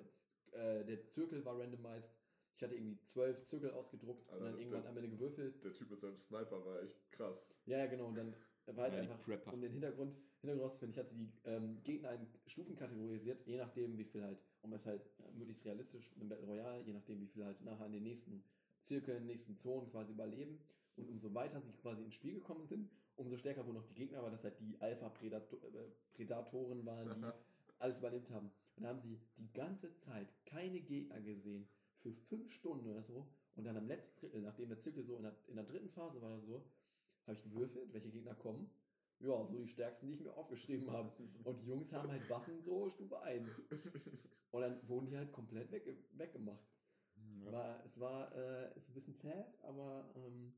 äh, der Zirkel war randomized. Ich hatte irgendwie zwölf Zirkel ausgedruckt und Alter, dann irgendwann der- am Ende gewürfelt. Der Typ mit seinem Sniper war echt krass. Ja, ja, genau. Und dann war halt Ja, einfach, Prepper. um den Hintergrund, Hintergrund rauszufinden, ich hatte die ähm, Gegner in Stufen kategorisiert, je nachdem, wie viel halt, um es halt äh, möglichst realistisch im Battle Royale, je nachdem, wie viel halt nachher in den nächsten Zirkeln, nächsten Zonen quasi überleben. Und umso weiter sie quasi ins Spiel gekommen sind, umso stärker wurden auch die Gegner, weil das halt die Alpha-Prädatoren waren, die alles überlebt haben. Und da haben sie die ganze Zeit keine Gegner gesehen für fünf Stunden oder so. Und dann am letzten Drittel, nachdem der Zirkel so in der, in der dritten Phase war oder so, habe ich gewürfelt, welche Gegner kommen. Ja, so die stärksten, die ich mir aufgeschrieben habe. Und die Jungs haben halt Waffen so Stufe 1. Und dann wurden die halt komplett wegge weggemacht. War, es war äh, ist ein bisschen sad, aber ähm,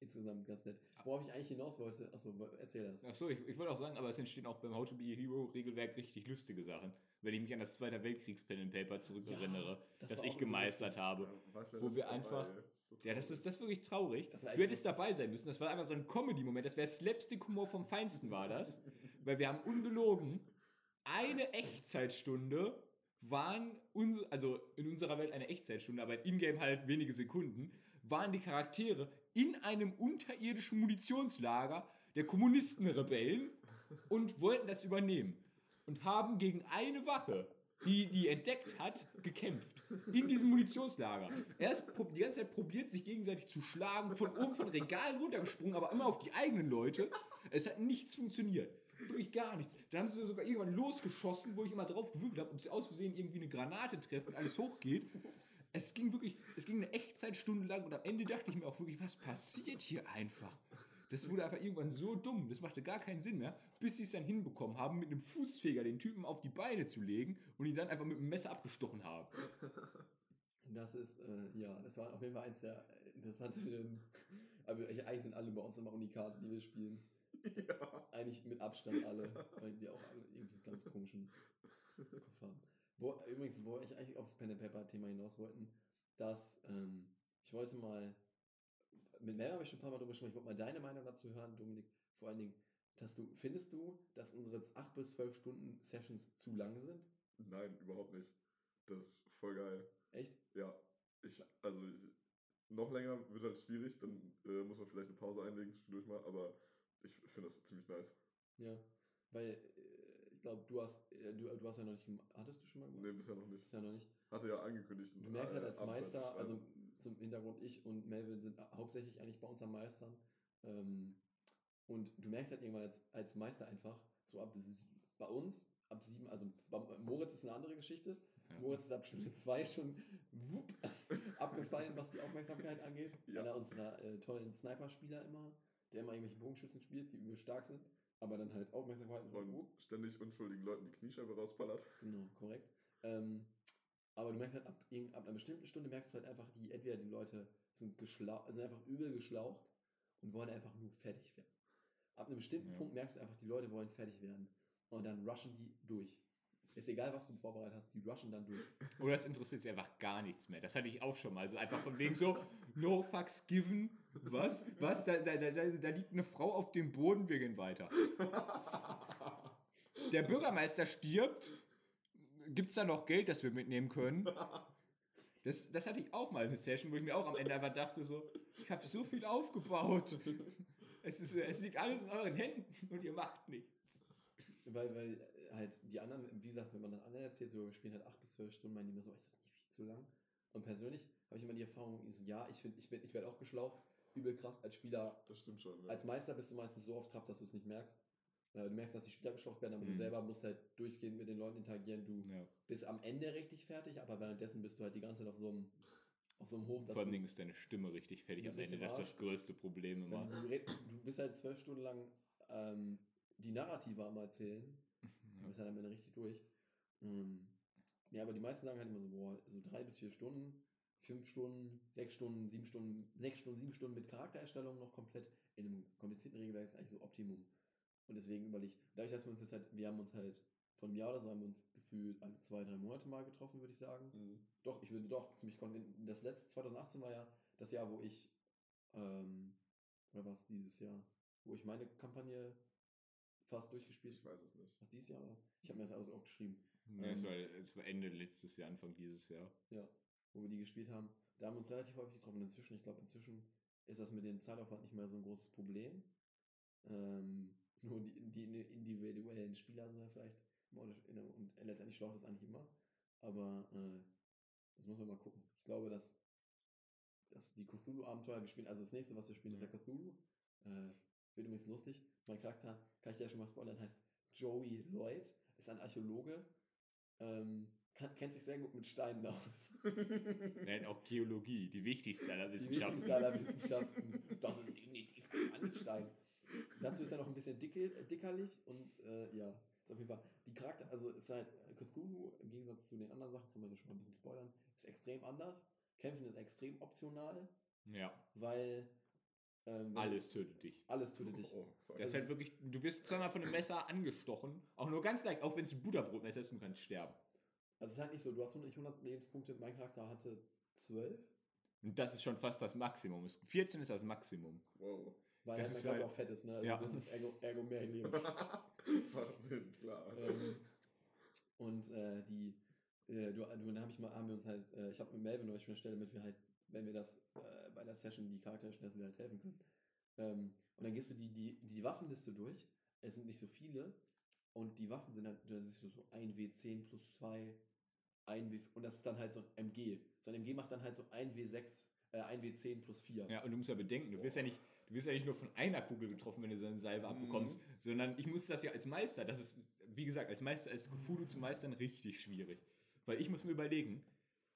insgesamt ganz nett. Worauf ich eigentlich hinaus wollte, achso, erzähl das. Achso, ich, ich wollte auch sagen, aber es entstehen auch beim How to Be a Hero Regelwerk richtig lustige Sachen. Wenn ich mich an das Zweite Weltkriegs Pen and Paper zurückerinnere, das das war ich gemeistert habe. War ich leider Wo wir dabei. einfach- So Ja, das traurig. ist, das ist wirklich traurig. Das war du hättest dabei sein müssen. Das war einfach so ein Comedy-Moment. Das wäre Slapstick-Humor vom Feinsten, war das. Weil wir haben ungelogen eine Echtzeitstunde waren, also in unserer Welt eine Echtzeitstunde, aber in-game halt wenige Sekunden, waren die Charaktere in einem unterirdischen Munitionslager der Kommunistenrebellen und wollten das übernehmen. Und haben gegen eine Wache, die die entdeckt hat, gekämpft. In diesem Munitionslager. Er ist die ganze Zeit probiert, sich gegenseitig zu schlagen, von oben von Regalen runtergesprungen, aber immer auf die eigenen Leute. Es hat nichts funktioniert. Wirklich gar nichts. Dann haben sie sogar irgendwann losgeschossen, wo ich immer drauf gewürgt habe, ob sie aus Versehen irgendwie eine Granate treffen und alles hochgeht. Es ging wirklich, es ging eine Echtzeit-Stunde lang und am Ende dachte ich mir auch wirklich, was passiert hier einfach? Das wurde einfach irgendwann so dumm, das machte gar keinen Sinn mehr, bis sie es dann hinbekommen haben, mit einem Fußfeger den Typen auf die Beine zu legen und ihn dann einfach mit dem Messer abgestochen haben. Das ist, äh, ja, das war auf jeden Fall eins der interessanteren. Aber eigentlich sind alle bei uns immer Unikate, die wir spielen. Ja. Eigentlich mit Abstand alle, weil wir auch alle irgendwie einen ganz komischen Kopf haben. Wo, übrigens, wo ich eigentlich aufs Pen and Paper Thema hinaus wollten, dass ähm, ich wollte mal, mit Mel habe ich schon ein paar Mal drüber gesprochen, ich wollte mal deine Meinung dazu hören, Dominik. Vor allen Dingen, dass du, findest du, dass unsere 8 bis 12 Stunden Sessions zu lang sind? Nein, überhaupt nicht. Das ist voll geil. Echt? Ja, ich, also ich, noch länger wird halt schwierig, dann äh, muss man vielleicht eine Pause einlegen zwischendurch mal, aber ich finde das ziemlich nice. Ja. Weil ich glaube, du hast, äh, du, du hast ja noch nicht gemacht. Hattest du schon mal gemacht? Nee, bisher noch nicht. Bisher noch nicht. Hatte ja angekündigt. Du merkst halt als äh, zu Meister, also zum Hintergrund, ich und Melvin sind hauptsächlich eigentlich bei uns am Meistern. Ähm, und du merkst halt irgendwann als, als Meister einfach, so ab bei uns, ab sieben, also bei Moritz ist eine andere Geschichte. Ja. Moritz ist ab Stunde zwei schon wupp, abgefallen, was die Aufmerksamkeit angeht. Ja. Einer unserer äh, tollen Sniper-Spieler immer, der immer irgendwelche Bogenschützen spielt, die übel stark sind, aber dann halt Aufmerksamkeit so, Und wupp, ständig unschuldigen Leuten die Kniescheibe rausballert. Genau, korrekt. Ähm, aber du merkst halt, ab, ab einer bestimmten Stunde merkst du halt einfach, die, entweder die Leute sind, geschlaucht, sind einfach übel geschlaucht und wollen einfach nur fertig werden. Ab einem bestimmten Ja. Punkt merkst du einfach, die Leute wollen fertig werden. Und dann rushen die durch. Ist egal, was du vorbereitet hast, die rushen dann durch. Oder es interessiert sie einfach gar nichts mehr. Das hatte ich auch schon mal. So einfach von wegen so, no fucks given. Was? Was? Da, da, da, da liegt eine Frau auf dem Boden, wir gehen weiter. Der Bürgermeister stirbt. Gibt es da noch Geld, das wir mitnehmen können? Das, das hatte ich auch mal eine Session, wo ich mir auch am Ende einfach dachte so, ich habe so viel aufgebaut. Es, ist, es liegt alles in euren Händen und ihr macht nichts. Weil, weil halt die anderen, wie gesagt, wenn man das anderen erzählt, so wir spielen halt 8 bis 12 Stunden, meinen die immer so, ist das nicht viel zu lang? Und persönlich habe ich immer die Erfahrung, ich so, ja, ich finde, ich, bin- ich werde auch geschlaucht, übel krass als Spieler Das stimmt schon. Ja. Als Meister bist du meistens so oft trapp, dass du es nicht merkst. Äh, Du merkst, dass die Spieler geschlaucht werden, aber du Mhm. selber musst halt durchgehend mit den Leuten interagieren. Du Ja. bist am Ende richtig fertig, aber währenddessen bist du halt die ganze Zeit auf so einem, auf so einem Hoch. Vor allen du- Dingen ist deine Stimme richtig fertig Du am Ende. Das ist das größte Problem immer. du, du bist halt zwölf Stunden lang ähm, die Narrative am Erzählen. Du bist halt am Ende richtig durch. Ähm, ja, aber die meisten sagen halt immer so, boah, so drei bis vier Stunden, fünf Stunden, sechs Stunden, sieben Stunden, sechs Stunden, sieben Stunden mit Charaktererstellung noch komplett in einem komplizierten Regelwerk ist eigentlich so Optimum. Und deswegen überlege ich, dadurch, dass wir uns jetzt halt, wir haben uns halt von einem Jahr oder so haben wir uns gefühlt alle zwei, drei Monate mal getroffen, würde ich sagen. Mhm. Doch, ich würde doch ziemlich kontin- Das letzte 2018 war ja das Jahr, wo ich, ähm, oder was dieses Jahr, wo ich meine Kampagne fast durchgespielt Ich weiß es nicht. Was dieses Jahr war? Ich habe mir das alles aufgeschrieben. Nee, es, Ähm, war, es war Ende letztes Jahr, Anfang dieses Jahr. Ja, wo wir die gespielt haben. Da haben wir uns relativ häufig getroffen. Inzwischen, ich glaube, inzwischen ist das mit dem Zeitaufwand nicht mehr so ein großes Problem. Ähm, nur die, die individuellen Spieler sind ja vielleicht und letztendlich schlaucht das eigentlich immer. Aber äh, das muss man mal gucken. Ich glaube, dass, dass die Cthulhu-Abenteuer, wir spielen, also das nächste, was wir spielen, ist ja Cthulhu. Äh, wird übrigens lustig. Mein Charakter, kann ich dir ja schon mal spoilern, heißt Joey Lloyd, ist ein Archäologe. Ähm, kann, kennt sich sehr gut mit Steinen aus. Nein, auch Geologie, die wichtigste aller Die Wissenschaften. wichtigste aller Wissenschaften. Das ist definitiv kein Handstein. Dazu ist er noch ein bisschen dicke, äh, dickerlich und äh, ja, ist auf jeden Fall. Die Charakter, also ist halt Cthulhu im Gegensatz zu den anderen Sachen, kann man ja schon mal ein bisschen spoilern, ist extrem anders. Kämpfen ist extrem optional, Ja, weil ähm, alles tötet dich. alles tötet dich. Oh. Das ist halt wirklich, du wirst zweimal von einem Messer angestochen, auch nur ganz leicht, auch wenn es ein Butterbrotmesser ist und du kannst sterben. Also es ist halt nicht so, du hast nicht 100 Lebenspunkte, mein Charakter hatte 12, Und das ist schon fast das Maximum. Es- 14 ist das Maximum. Wow. weil Das halt ist mein Charakter halt- auch fett ist, ne? Also Ja. das ist ergo, ergo mehr Leben. Macht Sinn, klar. Ähm, und äh, die, Äh, du, du, dann hab ich mal, haben wir uns halt, äh, ich habe mit Melvin euch schon erstellt, damit wir halt, wenn wir das äh, bei der Session die wir halt helfen können. Ähm, und dann gehst du die, die, die Waffenliste durch. Es sind nicht so viele. Und die Waffen sind halt, da siehst du so 1 W10 plus 2, 1 W, und das ist dann halt so ein MG. So ein MG macht dann halt so 1 W6, äh, 1 W10 plus 4. Ja, und du musst ja bedenken, du wirst ja nicht, du wirst ja nicht nur von einer Kugel getroffen, wenn du so eine Salve abbekommst, sondern ich muss das ja als Meister, das ist, wie gesagt, als Meister ist Cthulhu zu meistern richtig schwierig. Weil ich muss mir überlegen,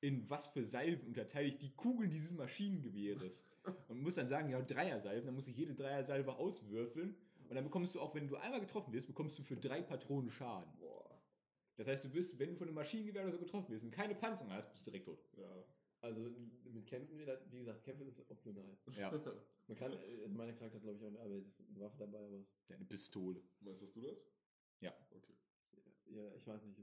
in was für Salven unterteile ich die Kugeln dieses Maschinengewehres. Und muss dann sagen, ja, Dreier-Salven, dann muss ich jede Dreier-Salve auswürfeln. Und dann bekommst du auch, wenn du einmal getroffen wirst, bekommst du für drei Patronen Schaden. Boah. Das heißt, du bist, wenn du von einem Maschinengewehr oder so getroffen wirst und keine Panzerung hast, bist du direkt tot. Ja. Also mit Kämpfen wieder, wie gesagt, Kämpfen ist optional. Ja, Man kann, äh, meine Charakter hat glaube ich auch eine, aber das ist eine Waffe dabei, aber es, eine Pistole. Meinst du das? Ja. Okay. Ja, ich weiß nicht,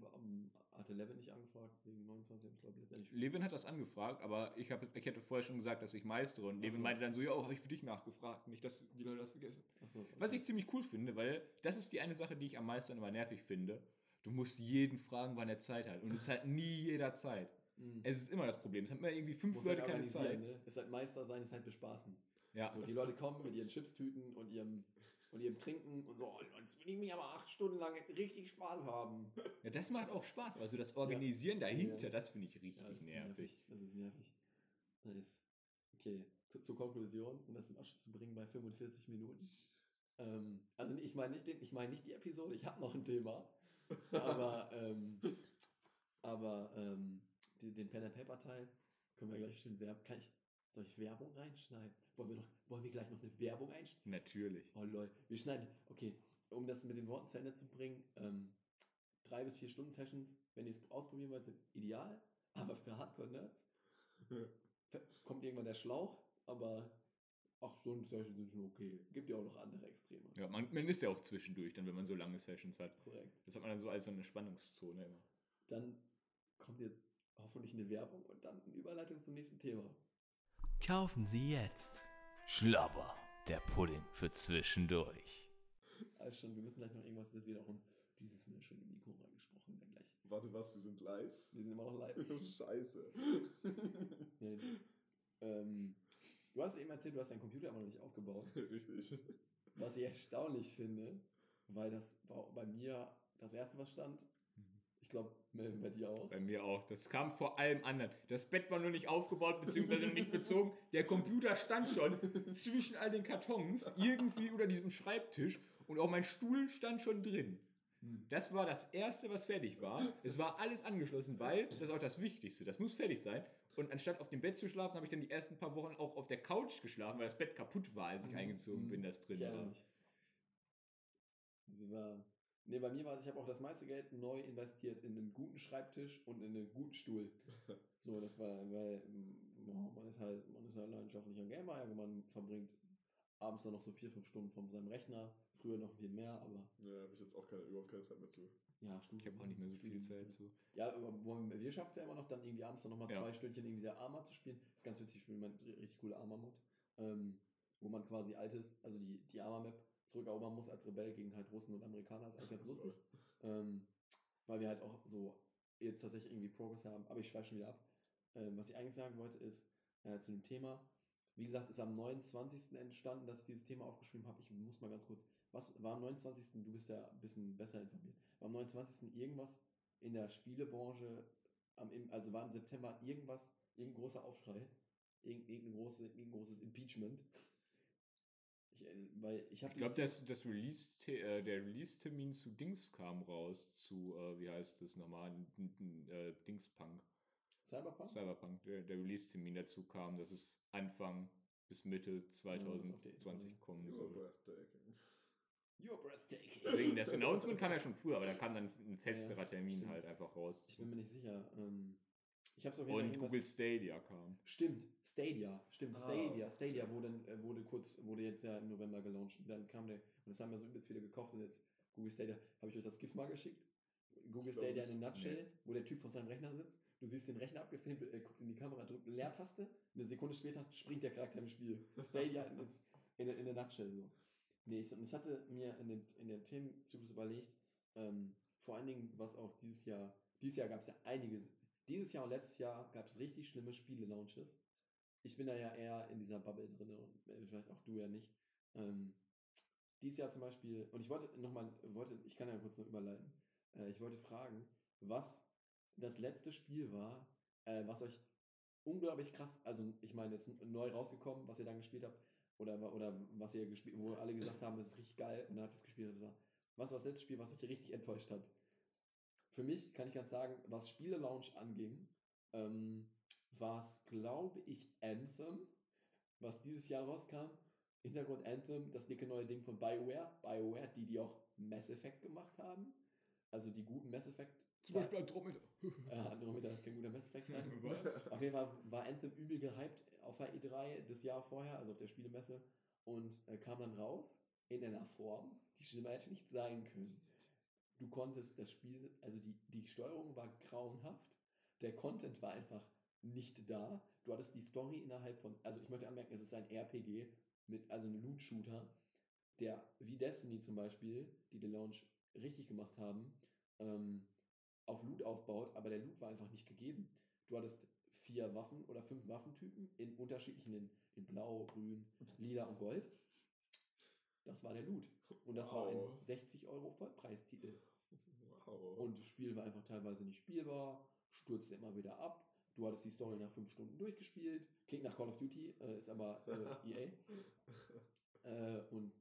hatte Levin nicht angefragt wegen 29, ich glaube letztendlich. Levin hat das angefragt, aber ich, hab, ich hätte vorher schon gesagt, dass ich meistere. Und Ach Levin so. meinte dann so, ja, habe ich für dich nachgefragt. Nicht, dass die Leute das vergessen. Achso, Was ich ziemlich cool finde, weil das ist die eine Sache, die ich am meisten immer nervig finde. Du musst jeden fragen, wann er Zeit hat. Und es hat nie jeder Zeit. Mhm. Es ist immer das Problem. Es haben immer irgendwie fünf Muss Leute halt keine Zeit. Ne? Es ist halt Meister sein, es ist halt bespaßen. Ja. So, die Leute kommen mit ihren Chipstüten und ihrem, und ihrem Trinken und so, oh, jetzt will ich mich aber acht Stunden lang richtig Spaß haben. ja, das macht auch Spaß. Also das Organisieren dahinter, Ja. das finde ich richtig Ja, das ist nervig. Das ist nervig. Nice. Okay, zur Konklusion, um das in Abschluss zu bringen bei 45 Minuten. Ähm, also ich meine nicht, den- ich meine nicht die Episode, ich habe noch ein Thema. Aber, ähm, aber ähm, den, den Pen and Paper Teil können wir gleich schön werben. Kann ich, soll ich Werbung reinschneiden? Wollen wir, noch, wollen wir gleich noch eine Werbung einschneiden? Natürlich. Oh lol, wir schneiden, okay, um das mit den Worten zu Ende zu bringen, ähm, drei bis vier Stunden Sessions, wenn ihr es ausprobieren wollt, sind ideal, aber für Hardcore-Nerds kommt irgendwann der Schlauch, aber acht Stunden Sessions sind schon okay. Gibt ja auch noch andere Extreme. Ja, man, man ist ja auch zwischendurch, dann, wenn man so lange Sessions hat. Korrekt. Das hat man dann so als so eine Spannungszone immer. Dann kommt jetzt hoffentlich eine Werbung und dann eine Überleitung zum nächsten Thema. Kaufen Sie jetzt Schlabber, der Pudding für zwischendurch. Also schon, wir müssen gleich noch irgendwas, das wird auch ein, dieses im Mikro reingesprochen, dann gleich. Warte, was? Wir sind live? Wir sind immer noch live. Scheiße. Nein. Ähm, du hast eben erzählt, du hast deinen Computer immer noch nicht aufgebaut. Richtig. Was ich erstaunlich finde, weil das war bei mir das erste, was stand. Ich glaube, Melvin, bei dir auch. Bei mir auch. Das kam vor allem anderen. Das Bett war nur nicht aufgebaut, beziehungsweise noch nicht bezogen. Der Computer stand schon zwischen all den Kartons, irgendwie unter diesem Schreibtisch. Und auch mein Stuhl stand schon drin. Das war das Erste, was fertig war. Es war alles angeschlossen, weil, das ist auch das Wichtigste, das muss fertig sein. Und anstatt auf dem Bett zu schlafen, habe ich dann die ersten paar Wochen auch auf der Couch geschlafen, weil das Bett kaputt war, als ich eingezogen bin, das drin erinnere war. Das war. Nee, bei mir war es, ich habe auch das meiste Geld neu investiert in einen guten Schreibtisch und in einen guten Stuhl. So, das war, weil man ist halt, man ist halt leidenschaftlicher Gamer, ja, man verbringt abends dann noch so vier, fünf Stunden von seinem Rechner, früher noch viel mehr, aber Ja, habe ich jetzt auch keine, überhaupt keine Zeit mehr zu. ja, Studium. Ich habe auch nicht mehr so viel Zeit zu. Ja, aber wir schaffen es ja immer noch, dann irgendwie abends dann nochmal Ja. zwei Stündchen irgendwie der Arma zu spielen. Das ist ganz witzig, ich spiele mein richtig coole Arma-Mod, ähm, wo man quasi altes, also die, die Arma-Map zurückerobern muss als Rebell gegen halt Russen und Amerikaner. ist eigentlich ganz lustig. Ähm, weil wir halt auch so jetzt tatsächlich irgendwie Progress haben. Aber ich schweife schon wieder ab. Ähm, was ich eigentlich sagen wollte ist, äh, zu dem Thema, wie gesagt, ist am 29. entstanden, dass ich dieses Thema aufgeschrieben habe. Ich muss mal ganz kurz, was war am 29. Du bist ja ein bisschen besser informiert. War am 29. irgendwas in der Spielebranche, am, also war im September irgendwas, irgendein großer Aufschrei, irgendein, irgendein, große, irgendein großes Impeachment. Ich, äh, weil ich Ich glaube, das, das Release, äh, der Release-Termin zu Dings kam raus, zu, äh, wie heißt das nochmal, äh, Dingspunk, Cyberpunk? Cyberpunk, der, der Release-Termin dazu kam, dass es Anfang bis Mitte das ist auf die- 2020 kommen You are soll. breathtaking. You're breathtaking. Deswegen, das Announcement kam ja schon früher, aber da kam dann ein festerer Ja, Termin stimmt. halt einfach raus. Ich bin mir nicht sicher. Ähm, ich habe es auf jeden Fall Und Google Stadia kam. Stimmt, Stadia, stimmt, Ah. Stadia. Stadia wurde, äh, wurde kurz, wurde jetzt ja im November gelauncht. Und dann kam der, und das haben wir so übelst viele gekauft. Und jetzt Google Stadia, habe ich euch das GIF mal geschickt? Google Stadia in a nutshell, wo der Typ vor seinem Rechner sitzt. Du siehst den Rechner abgefilmt, äh, guckt in die Kamera, drückt eine Leertaste. Eine Sekunde später springt der Charakter im Spiel. Stadia in, in, in a nutshell so. Nee, ich, und ich hatte mir in den, in den Themenzyklus überlegt, ähm, vor allen Dingen, was auch dieses Jahr, dieses Jahr gab es ja einige dieses Jahr und letztes Jahr gab es richtig schlimme Spiele-Launches. Ich bin da ja eher in dieser Bubble drin und äh, vielleicht auch du ja nicht. Ähm, dieses Jahr zum Beispiel, und ich wollte nochmal, wollte, ich kann ja kurz noch überleiten, äh, ich wollte fragen, was das letzte Spiel war, äh, was euch unglaublich krass, also ich meine jetzt neu rausgekommen, was ihr dann gespielt habt, oder, oder was ihr gespielt, wo alle gesagt haben, das ist richtig geil, und dann habt ihr es gespielt und gesagt, was war das letzte Spiel, was euch richtig enttäuscht hat? Für mich kann ich ganz sagen, was Spiele-Launch anging, ähm, war es, glaube ich, Anthem, was dieses Jahr rauskam. Hintergrund Anthem, das dicke neue Ding von BioWare. BioWare, die, die auch Mass Effect gemacht haben. Also die guten Mass Effect. Zum Beispiel Andromeda. Ja, Andromeda ist kein guter Mass Effect. Nein. Was? Auf jeden Fall war Anthem übel gehypt auf der E3 das Jahr vorher, also auf der Spielemesse, und äh, kam dann raus in einer Form, die schlimmer hätte nicht sein können. Du konntest das Spiel, also die, die Steuerung war grauenhaft, der Content war einfach nicht da. Du hattest die Story innerhalb von, also ich möchte anmerken, es ist ein RPG mit, also ein Loot-Shooter, der wie Destiny zum Beispiel, die den Launch richtig gemacht haben, ähm, auf Loot aufbaut, aber der Loot war einfach nicht gegeben. Du hattest vier Waffen oder fünf Waffentypen in unterschiedlichen, in, in Blau, Grün, Lila und Gold. Das war der Loot. Und das war ein Wow. 60 Euro Vollpreistitel. Wow. Und das Spiel war einfach teilweise nicht spielbar, stürzte immer wieder ab. Du hattest die Story nach fünf Stunden durchgespielt. Klingt nach Call of Duty, äh, ist aber äh, EA. Äh, und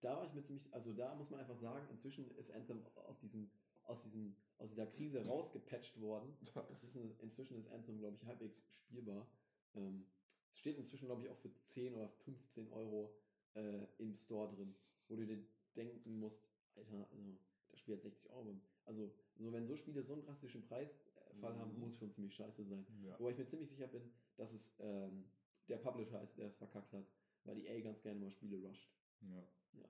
da war ich mir ziemlich, also da muss man einfach sagen, inzwischen ist Anthem aus diesem, aus diesem, aus dieser Krise rausgepatcht worden. Das ist inzwischen ist Anthem, glaube ich, halbwegs spielbar. Ähm, es steht inzwischen, glaube ich, auch für 10 oder 15 Euro äh, im Store drin, wo du dir denken musst, Alter, also das Spiel hat 60 Euro. Also, so wenn so Spiele so einen drastischen Preisfall haben, Mhm. muss schon ziemlich scheiße sein. ja. Wobei ich mir ziemlich sicher bin, dass es ähm, der Publisher ist, der es verkackt hat, weil EA ganz gerne mal Spiele rusht. Ja. Ja.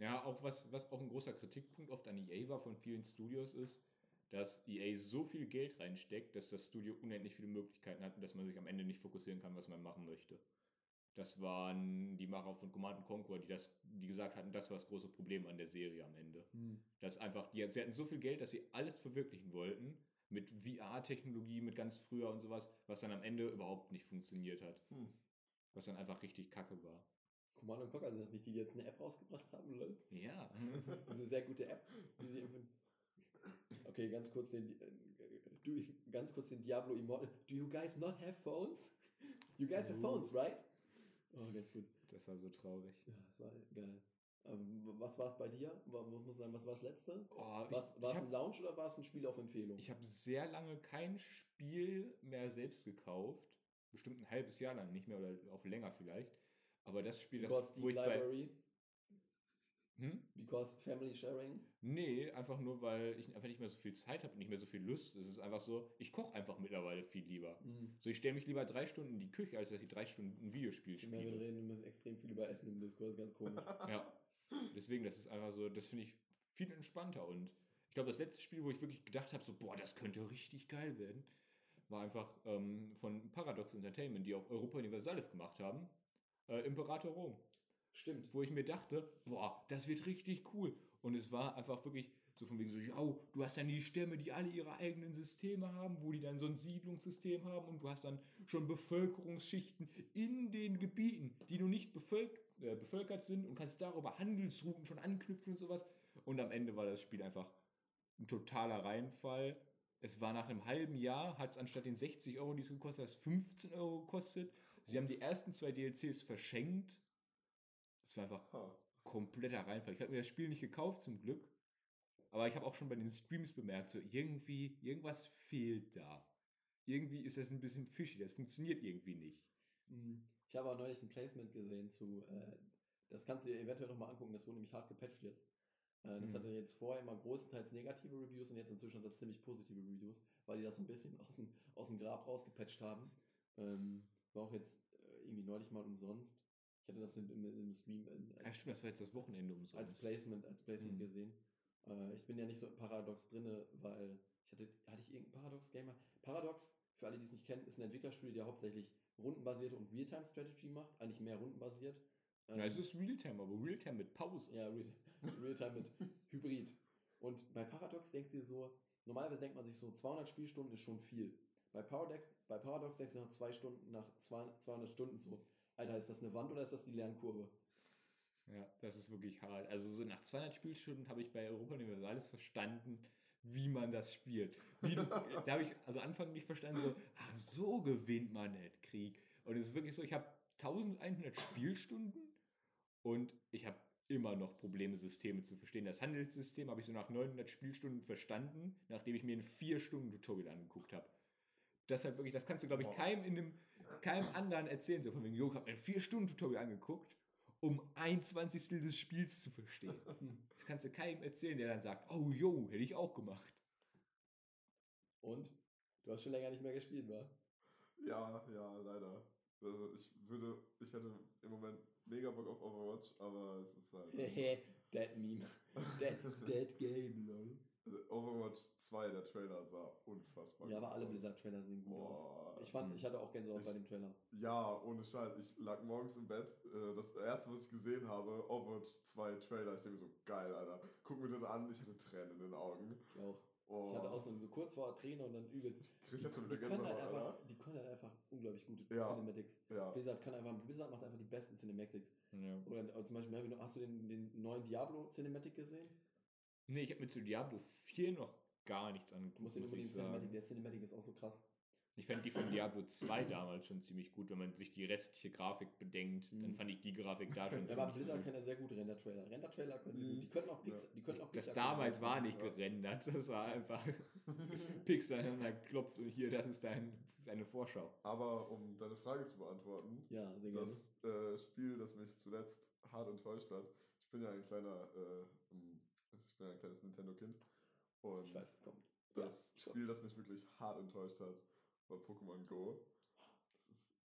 Ja, auch was, was auch ein großer Kritikpunkt oft an EA war von vielen Studios ist, dass EA so viel Geld reinsteckt, dass das Studio unendlich viele Möglichkeiten hat und dass man sich am Ende nicht fokussieren kann, was man machen möchte. Das waren die Macher von Command Conquer, die das, die gesagt hatten, das war das große Problem an der Serie am Ende. Dass einfach, die, sie hatten so viel Geld, dass sie alles verwirklichen wollten, mit VR-Technologie, mit ganz früher und sowas, was dann am Ende überhaupt nicht funktioniert hat. Hm. Was dann einfach richtig kacke war. Command Conquer sind das nicht die, die jetzt eine App rausgebracht haben, oder? Ja. Das ist eine sehr gute App. Die sie okay, ganz kurz den, äh, du, ganz kurz den Diablo Immortal. Do you guys not have phones? You guys have phones, right? Oh, ganz gut. Das war so traurig. Ja, das war geil. Ähm, was war es bei dir? Wa- Muss sagen, was war das letzte? Oh, ich Was, war ich es ein habe Launch oder war es ein Spiel auf Empfehlung? hab sehr lange kein Spiel mehr selbst gekauft. Bestimmt ein halbes Jahr lang nicht mehr oder auch länger vielleicht. Aber das Spiel, das, wo ich bei. Hm? because Family Sharing. Nee, einfach nur, weil ich einfach nicht mehr so viel Zeit habe und nicht mehr so viel Lust. Es ist einfach so, ich koche einfach mittlerweile viel lieber. Hm. So, ich stelle mich lieber drei Stunden in die Küche, als dass ich drei Stunden ein Videospiel Je mehr wir spiele. reden, wir müssen extrem viel über Essen im Diskurs, ganz komisch. Ja. Deswegen, das ist einfach so, das finde ich viel entspannter. Und ich glaube, das letzte Spiel, wo ich wirklich gedacht habe, so, boah, das könnte richtig geil werden, war einfach ähm, von Paradox Entertainment, die auch Europa Universalis gemacht haben. Äh, Imperator Rom. Stimmt. Wo ich mir dachte, boah, das wird richtig cool. Und es war einfach wirklich so von wegen so, ja, du hast dann die Stämme, die alle ihre eigenen Systeme haben, wo die dann so ein Siedlungssystem haben und du hast dann schon Bevölkerungsschichten in den Gebieten, die noch nicht bevölk äh, bevölkert sind und kannst darüber Handelsrouten schon anknüpfen und sowas. Und am Ende war das Spiel einfach ein totaler Reinfall. Es war nach einem halben Jahr, hat es anstatt den 60 Euro, die es gekostet hat, 15 Euro gekostet. Sie haben die ersten zwei DLCs verschenkt. Das war einfach Ha. kompletter Reinfall. Ich habe mir das Spiel nicht gekauft, zum Glück. Aber ich habe auch schon bei den Streams bemerkt, so irgendwie, irgendwas fehlt da. Irgendwie ist das ein bisschen fishy, das funktioniert irgendwie nicht. Hm. Ich habe auch neulich ein Placement gesehen zu, äh, das kannst du dir eventuell nochmal angucken, das wurde nämlich hart gepatcht jetzt. Äh, das Mhm. hatte jetzt vorher immer größtenteils negative Reviews und jetzt inzwischen hat das ziemlich positive Reviews, weil die das so ein bisschen aus dem, aus dem Grab rausgepatcht haben. Ähm, war auch jetzt äh, irgendwie neulich mal umsonst. Ich hatte das im, im, Stream in, Ja, stimmt, das war jetzt das Wochenende umsonst. als Placement, als Placement Mhm. gesehen. Äh, ich bin ja nicht so Paradox drinne, weil ich hatte, hatte ich irgendeinen Paradox-Gamer? Paradox, für alle, die es nicht kennen, ist ein Entwicklerstudio, der hauptsächlich rundenbasierte und Realtime-Strategy macht, eigentlich mehr rundenbasiert. ja, Ähm, es ist Realtime, aber Realtime mit Pause. ja, Real- Realtime mit Hybrid. Und bei Paradox denkst du dir so, normalerweise denkt man sich so, 200 Spielstunden ist schon viel. Bei Paradox, bei Paradox denkst du nach zwei Stunden, nach zwei- 200 Stunden so, Alter, ist das eine Wand oder ist das die Lernkurve? Ja, das ist wirklich hart. Also so nach 200 Spielstunden habe ich bei Europa Universalis verstanden, wie man das spielt. Wie da habe ich also Anfang nicht verstanden, so, ach so gewinnt man nicht Krieg. Und es ist wirklich so, ich habe 1100 Spielstunden und ich habe immer noch Probleme, Systeme zu verstehen. Das Handelssystem habe ich so nach 900 Spielstunden verstanden, nachdem ich mir ein 4 Stunden Tutorial angeguckt habe. Deshalb wirklich, das kannst du, glaube ich, keinem in dem, keinem anderen erzählen. So von wegen, jo, ich habe mir ein 4 Stunden Tutorial angeguckt, um ein Zwanzigstel des Spiels zu verstehen. Das kannst du keinem erzählen, der dann sagt, oh jo, hätte ich auch gemacht. Und? Du hast schon länger nicht mehr gespielt, wa? Ja, ja, leider. Also ich würde, ich hätte im Moment mega Bock auf Overwatch, aber es ist halt. Dead Meme. Dead, dead Game, lol. Overwatch 2, der Trailer sah unfassbar Ja, gut aber alle aus. Blizzard-Trailer sehen gut aus. Boah. Ich fand, ich hatte auch Gänsehaut Ich- bei dem Trailer. Ja, ohne Scheiß. Ich lag morgens im Bett. äh, Das erste, was ich gesehen habe, Overwatch 2 Trailer. Ich denke mir so, geil, Alter. Guck mir den an. Ich hatte Tränen in den Augen. Ich auch. Oh. Ich hatte auch so, so kurz vor Träne und dann übelst. Krieg ich jetzt Die wieder können, halt einfach, die können halt einfach unglaublich gute Ja. Cinematics. Ja. Blizzard kann einfach, Blizzard macht einfach die besten Cinematics. Ja. Oder, oder zum Beispiel, hast du den, den neuen Diablo Cinematic gesehen? Nee, ich habe mir zu Diablo 4 noch gar nichts angeguckt, muss unbedingt ich Cinematic, sagen. der Cinematic ist auch so krass. Ich fand die von Diablo 2 damals schon ziemlich gut, wenn man sich die restliche Grafik bedenkt. Dann Mhm. fand ich die Grafik da schon Ja, aber ziemlich Blizzard gut. kann ja sehr gut Render-Trailer. Render-Trailer können sie Mhm. gut. Die können auch Pixar. Die können auch Das Pixar- damals war nicht Ja. gerendert, das war einfach Pixar aneinander klopft und hier, das ist dein, deine Vorschau. Aber um deine Frage zu beantworten, Ja, sehr gerne. das äh, Spiel, das mich zuletzt hart enttäuscht hat. Ich bin ja ein kleiner, äh, ähm, ich bin ein kleines Nintendo-Kind. Und Ich weiß, es kommt. das Ja. Spiel, das mich wirklich hart enttäuscht hat, war Pokémon Go.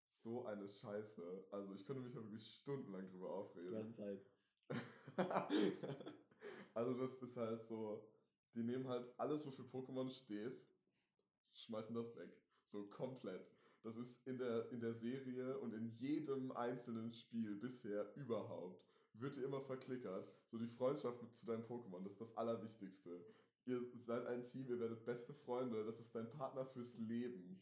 Das ist so eine Scheiße. Also ich könnte mich ja wirklich stundenlang drüber aufreden. Du hast Zeit. also das ist halt so, die nehmen halt alles, wofür Pokémon steht, schmeißen das weg. So komplett. Das ist in der, in der Serie und in jedem einzelnen Spiel bisher überhaupt, wird dir immer verklickert. So die Freundschaft mit, zu deinem Pokémon, das ist das Allerwichtigste. Ihr seid ein Team, ihr werdet beste Freunde, das ist dein Partner fürs Leben.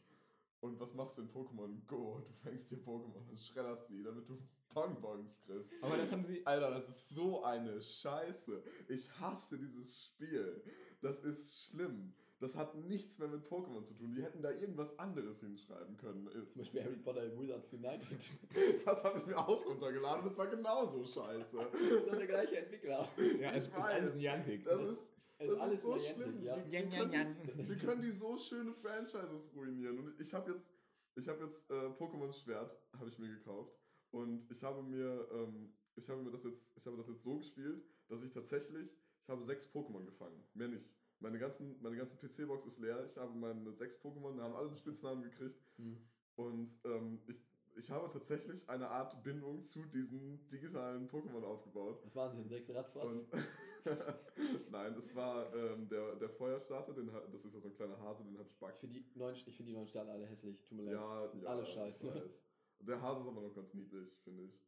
Und was machst du in Pokémon Go? Du fängst dir Pokémon und schredderst die, damit du Bonbons kriegst. Aber das haben sie. Alter, das ist so eine Scheiße. Ich hasse dieses Spiel. Das ist schlimm. Das hat nichts mehr mit Pokémon zu tun. Die hätten da irgendwas anderes hinschreiben können. Zum Beispiel Harry Potter in Wizards United. Das habe ich mir auch runtergeladen. Das war genauso scheiße. das ist der gleiche Entwickler. Ja, Ich es ist weiß. alles Niantic. Das ist, Es das alles ist so Niantic, schlimm. ja. Wir, wir, können die, wir können die so schöne Franchises ruinieren. Und ich habe jetzt, ich habe jetzt äh, Pokémon Schwert habe ich mir gekauft und ich habe mir, ähm, ich habe mir das jetzt, ich habe das jetzt so gespielt, dass ich tatsächlich, ich habe sechs Pokémon gefangen, mehr nicht. Meine ganzen, meine ganze PC-Box ist leer. Ich habe meine sechs Pokémon, haben alle einen Spitznamen gekriegt. Hm. Und ähm, ich, ich habe tatsächlich eine Art Bindung zu diesen digitalen Pokémon aufgebaut. Was waren denn? Sechs Ratzfatz? Nein, es war ähm, der, der Feuerstarter, den, das ist ja so ein kleiner Hase, den habe ich Ich Bugs. finde die neuen, ich find die neuen Sterne alle hässlich. Tut mir leid. Ja, sind ja, alle ich scheiße. Der Hase ist aber noch ganz niedlich, finde ich.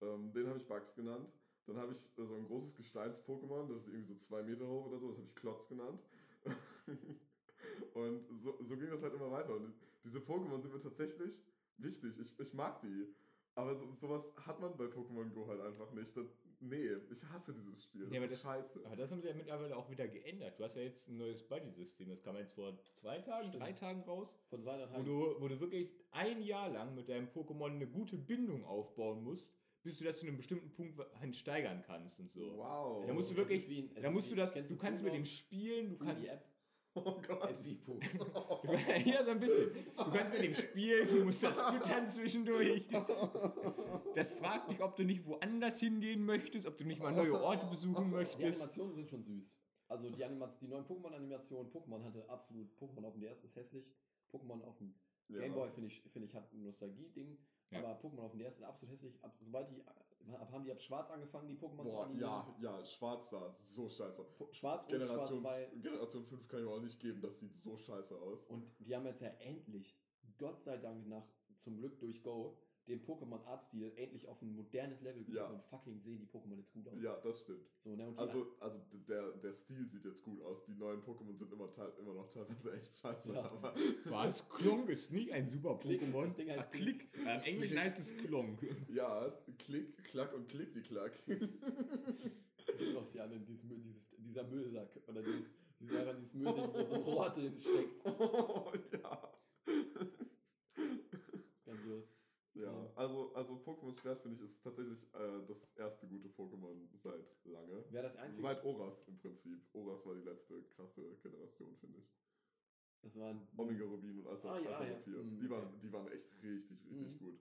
Ähm, den habe ich Bugs genannt. Dann habe ich äh, so ein großes Gesteins-Pokémon, das ist irgendwie so zwei Meter hoch oder so, das habe ich Klotz genannt. Und so, so ging das halt immer weiter. Und diese Pokémon sind mir tatsächlich wichtig. Ich, ich mag die. Aber so, sowas hat man bei Pokémon Go halt einfach nicht. Das, nee, ich hasse dieses Spiel. Das Ja, aber ist das- scheiße. Aber das haben sie ja mittlerweile auch wieder geändert. Du hast ja jetzt ein neues Buddy-System. Das kam jetzt vor zwei Tagen, Stimmt. drei Tagen raus. Von seiner Wo du, wo du wirklich ein Jahr lang mit deinem Pokémon eine gute Bindung aufbauen musst, bis du das zu einem bestimmten Punkt hin steigern kannst und so. Wow. Da musst du wirklich, ein- da musst wie- du das, du du kannst mit dem spielen, du die kannst, App. Oh Gott. Es ist wie Puh. ja, so ein bisschen. Du kannst mit dem spielen, du musst das füttern zwischendurch. Das fragt dich, ob du nicht woanders hingehen möchtest, ob du nicht mal neue Orte besuchen Die möchtest. Animationen sind schon süß. Also die, Animats die neuen Pokémon-Animationen, Pokémon hatte absolut, Pokémon auf dem DS ist hässlich. Pokémon auf dem Ja. Gameboy finde ich, finde ich hat ein Nostalgie-Ding. Ja. Aber Pokémon auf dem DS ist absolut hässlich. Ab, sobald die, ab, haben die ab Schwarz angefangen, die Pokémon zu animieren. ja, ja, schwarz sah so scheiße. Po- Schwarz und Generation, Schwarz 2. Generation 5 kann ich mir auch nicht geben, das sieht so scheiße aus. Und die haben jetzt ja endlich, Gott sei Dank nach, zum Glück durch Go, den Pokémon-Artstil endlich auf ein modernes Level gebracht Ja. und fucking sehen die Pokémon jetzt gut aus. Ja, das stimmt. So, ne? Also, also der, der Stil sieht jetzt gut aus. Die neuen Pokémon sind immer, teil- immer noch teilweise echt scheiße. Ja. Aber Was? Klonk ist nicht ein super Klick, Pokémon. das Ding heißt Klick. Ja, Im Englischen heißt es Klonk. ja, Klick, Klack und Klick die Klack. auf die anderen, dieses, Müll- dieses, dieser Müllsack oder dieses, einfach dieses Müllding, wo so ein Rohr drin steckt. oh, ja. Ja, Ja. also, also Pokémon Schwert finde ich ist tatsächlich äh, das erste gute Pokémon seit lange. Wäre das einzige. Seit Oras im Prinzip. Oras war die letzte krasse Generation, finde ich. das war ein. Omega Rubin und Alpha, Ah, ja, Alpha ja. Saphir. Mm, Die, waren, okay. die waren echt richtig, richtig Mhm. gut.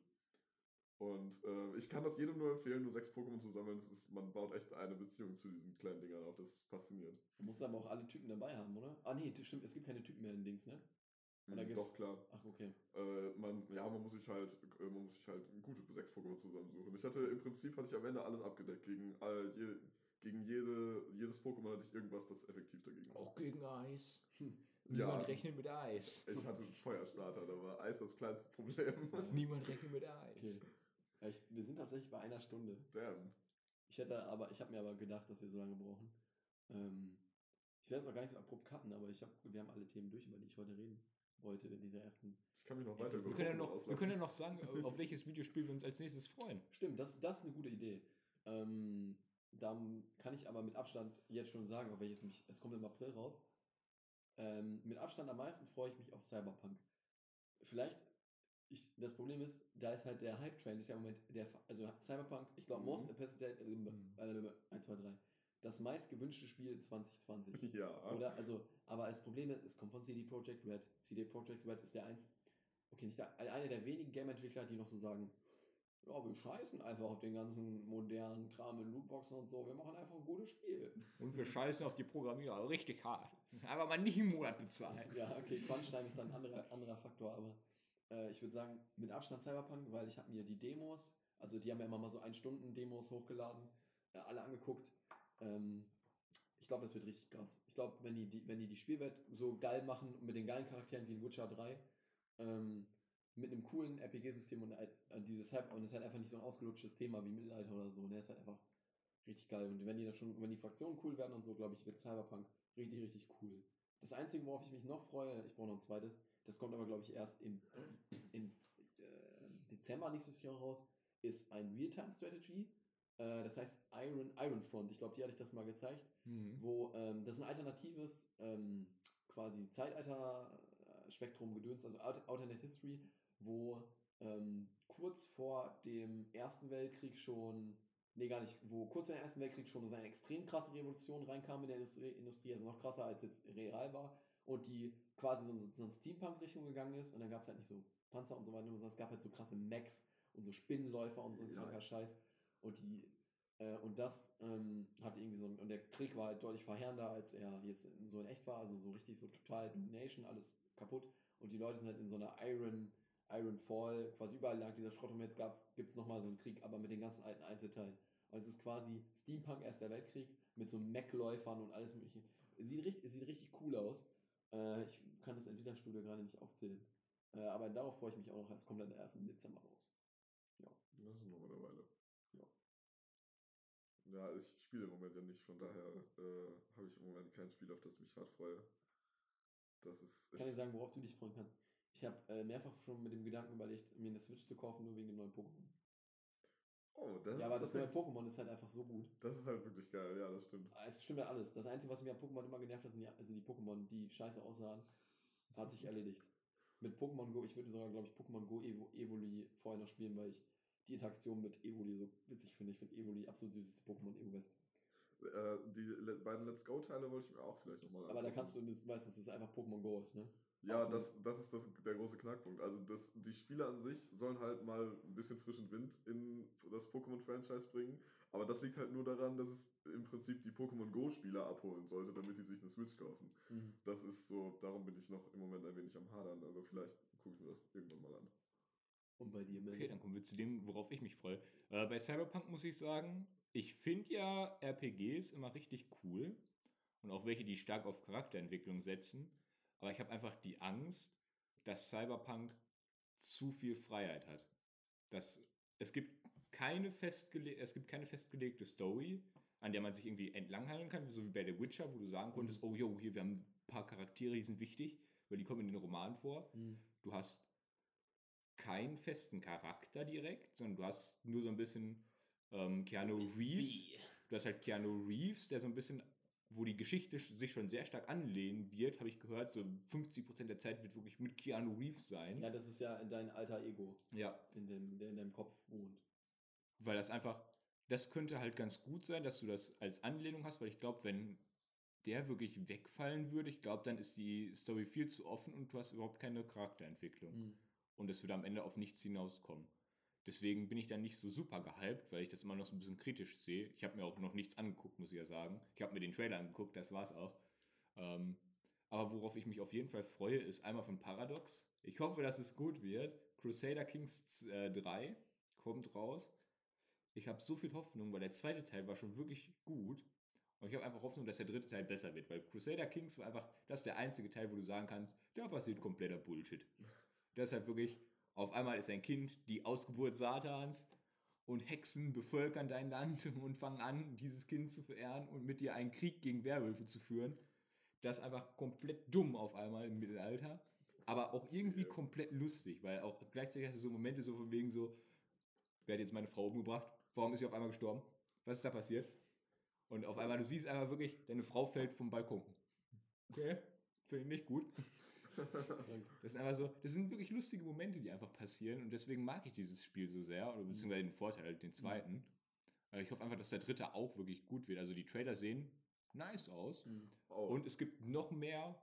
Und äh, ich kann das jedem nur empfehlen, nur sechs Pokémon zu sammeln. Das ist, man baut echt eine Beziehung zu diesen kleinen Dingern auf. Das ist faszinierend. Du musst aber auch alle Typen dabei haben, oder? Ah, nee, stimmt, es gibt keine Typen mehr in Dings, ne? Oder Mhm, gibt's- Doch, klar. Ach, okay. Äh, man, ja, man muss sich halt, äh, man muss sich halt gute sechs Pokémon zusammensuchen. Ich hatte im Prinzip hatte ich am Ende alles abgedeckt. Gegen, äh, je, gegen jede, jedes Pokémon hatte ich irgendwas, das effektiv dagegen ist. Auch gegen Eis. Hm. Niemand Ja. rechnet mit Eis. Ich hatte einen Feuerstarter, da war Eis das kleinste Problem. Niemand rechnet mit Eis. Okay. Ja, ich, wir sind tatsächlich bei einer Stunde. Damn. Ich hätte aber, ich habe mir aber gedacht, dass wir so lange brauchen. Ähm, ich werde es auch gar nicht so abrupt cutten, aber ich hab, wir haben alle Themen durch, über die ich heute reden wollte in dieser ersten. Ich kann mich noch weiter Wir können, ja noch, wir können ja noch sagen, äh, auf welches Videospiel wir uns als nächstes freuen. Stimmt, das, das ist eine gute Idee. Ähm, dann kann ich aber mit Abstand jetzt schon sagen, auf welches mich. Es kommt im April raus. Ähm, mit Abstand am meisten freue ich mich auf Cyberpunk. Vielleicht, ich, das Problem ist, da ist halt der Hype-Train, ist ja im Moment der, Fa- also Cyberpunk, ich glaube, Mhm. Most Anticipated, äh, Mhm. äh, 1, 2, 3, das meist gewünschte Spiel 2020. Ja. Oder, also, aber das Problem ist, es kommt von CD Projekt Red. CD Projekt Red ist der eins, okay, nicht der, einer der wenigen Game-Entwickler, die noch so sagen, ja, wir scheißen einfach auf den ganzen modernen Kram mit Lootboxen und so, wir machen einfach ein gutes Spiel. Und wir scheißen auf die Programmierer richtig hart. Aber mal nicht im Monat bezahlen. Ja, okay, Crunchtime ist dann ein anderer, anderer Faktor, aber äh, ich würde sagen, mit Abstand Cyberpunk, weil ich habe mir die Demos, also die haben ja immer mal so ein Stunden Demos hochgeladen, äh, alle angeguckt. Ähm, ich glaube, das wird richtig krass. Ich glaube, wenn die, die, wenn die die Spielwelt so geil machen, mit den geilen Charakteren wie in Witcher 3, ähm, mit einem coolen RPG-System und äh, dieses Hype, und es ist halt einfach nicht so ein ausgelutschtes Thema wie Mittelalter oder so, ne, ist halt einfach richtig geil. Und wenn die dann schon, wenn die Fraktionen cool werden und so, glaube ich, wird Cyberpunk richtig, richtig cool. Das Einzige, worauf ich mich noch freue, ich brauche noch ein zweites, das kommt aber, glaube ich, erst im, im äh, Dezember nächstes Jahr raus, ist ein Real-Time-Strategy. Äh, das heißt Iron, Iron Front. Ich glaube, die hatte ich das mal gezeigt Mhm. wo ähm, das ist ein alternatives ähm, quasi Zeitalter-Spektrum gedöns, also Alt- Alternate History, wo ähm, kurz vor dem Ersten Weltkrieg schon, nee gar nicht, wo kurz vor dem Ersten Weltkrieg schon so eine extrem krasse Revolution reinkam in der Industrie, Industrie also noch krasser als jetzt real war und die quasi so, in so eine Steampunk-Richtung gegangen ist und dann gab es halt nicht so Panzer und so weiter, sondern es gab halt so krasse Mechs und so Spinnenläufer und so ein Ja. kranker Scheiß und die äh, und das ähm, hat irgendwie so und der Krieg war halt deutlich verheerender, als er jetzt in, so in echt war, also so richtig so total Domination, alles kaputt. Und die Leute sind halt in so einer Iron, Iron Fall, quasi überall lag dieser Schrott und jetzt gibt es nochmal so einen Krieg, aber mit den ganzen alten Einzelteilen. Und es ist quasi Steampunk Erster Weltkrieg mit so Mech-Läufern und alles mögliche. Sieht richtig, sieht richtig cool aus. Äh, ich kann das Entwicklerstudio gerade nicht aufzählen. Äh, aber darauf freue ich mich auch noch. Es kommt dann erst im Dezember raus. Das ist noch. Ja. Ja, ich spiele im Moment ja nicht, von daher äh, habe ich im Moment kein Spiel, auf das ich mich hart freue. Das ist. Ich kann dir sagen, worauf du dich freuen kannst. Ich habe äh, mehrfach schon mit dem Gedanken überlegt, mir eine Switch zu kaufen, nur wegen dem neuen Pokémon. oh, das Ja, ist aber das neue Pokémon ist halt einfach so gut. Das ist halt wirklich geil, ja, das stimmt. Ah, Es stimmt ja alles. Das Einzige, was mir an Pokémon immer genervt hat, sind die, also die Pokémon, die scheiße aussahen, hat sich erledigt. Mit Pokémon Go, ich würde sogar, glaube ich, Pokémon Go Evo, Evoli vorher noch spielen, weil ich die Interaktion mit Evoli so witzig finde. Ich finde Evoli absolut süßeste Pokémon Evo West. Äh, die beiden Let's Go-Teile wollte ich mir auch vielleicht nochmal Aber da kannst du, das, weißt, dass es einfach Pokémon Go ist, ne? Ja, Auf das, das ist das, der große Knackpunkt. Also das, die Spiele an sich sollen halt mal ein bisschen frischen Wind in das Pokémon-Franchise bringen. Aber das liegt halt nur daran, dass es im Prinzip die Pokémon Go-Spieler abholen sollte, damit die sich eine Switch kaufen. Mhm. Das ist so, darum bin ich noch im Moment ein wenig am Hadern, aber vielleicht gucke ich mir das irgendwann mal an. Und bei dir, Mel? Okay, dann kommen wir zu dem, worauf ich mich freue. Äh, bei Cyberpunk muss ich sagen, ich finde ja RPGs immer richtig cool und auch welche, die stark auf Charakterentwicklung setzen. Aber ich habe einfach die Angst, dass Cyberpunk zu viel Freiheit hat. dass es gibt keine festgele es gibt keine festgelegte Story, an der man sich irgendwie entlanghangeln kann, so wie bei The Witcher, wo du sagen konntest, oh jo, hier, wir haben ein paar Charaktere, die sind wichtig, weil die kommen in den Roman vor. Mhm. Du hast keinen festen Charakter direkt, sondern du hast nur so ein bisschen ähm, Keanu Reeves. Du hast halt Keanu Reeves, der so ein bisschen, wo die Geschichte sch- sich schon sehr stark anlehnen wird, habe ich gehört, so 50% der Zeit wird wirklich mit Keanu Reeves sein. Ja, das ist ja dein alter Ego, ja in dem, der in deinem Kopf wohnt. weil das einfach, das könnte halt ganz gut sein, dass du das als Anlehnung hast, weil ich glaube, wenn der wirklich wegfallen würde, ich glaube, dann ist die Story viel zu offen und du hast überhaupt keine Charakterentwicklung. Mhm. Und es würde am Ende auf nichts hinauskommen. Deswegen bin ich dann nicht so super gehypt, weil ich das immer noch so ein bisschen kritisch sehe. Ich habe mir auch noch nichts angeguckt, muss ich ja sagen. Ich habe mir den Trailer angeguckt, das war's auch. Ähm, aber worauf ich mich auf jeden Fall freue, ist einmal von Paradox. Ich hoffe, dass es gut wird. Crusader Kings äh, 3 kommt raus. Ich habe so viel Hoffnung, weil der zweite Teil war schon wirklich gut. Und ich habe einfach Hoffnung, dass der dritte Teil besser wird, weil Crusader Kings war einfach, das ist der einzige Teil, wo du sagen kannst, da passiert kompletter Bullshit. Das ist halt wirklich, auf einmal ist ein Kind die Ausgeburt Satans und Hexen bevölkern dein Land und fangen an, dieses Kind zu verehren und mit dir einen Krieg gegen Werwölfe zu führen. Das ist einfach komplett dumm auf einmal im Mittelalter, aber auch irgendwie komplett lustig, weil auch gleichzeitig hast du so Momente so von wegen so, wer hat jetzt meine Frau umgebracht? Warum ist sie auf einmal gestorben? Was ist da passiert? Und auf einmal, du siehst einfach wirklich, deine Frau fällt vom Balkon. Okay, finde ich nicht gut. Das sind einfach so, das sind wirklich lustige Momente, die einfach passieren und deswegen mag ich dieses Spiel so sehr, oder beziehungsweise den Vorteil, halt den zweiten. Ich hoffe einfach, dass der dritte auch wirklich gut wird. Also die Trailer sehen nice aus Oh, und es gibt noch mehr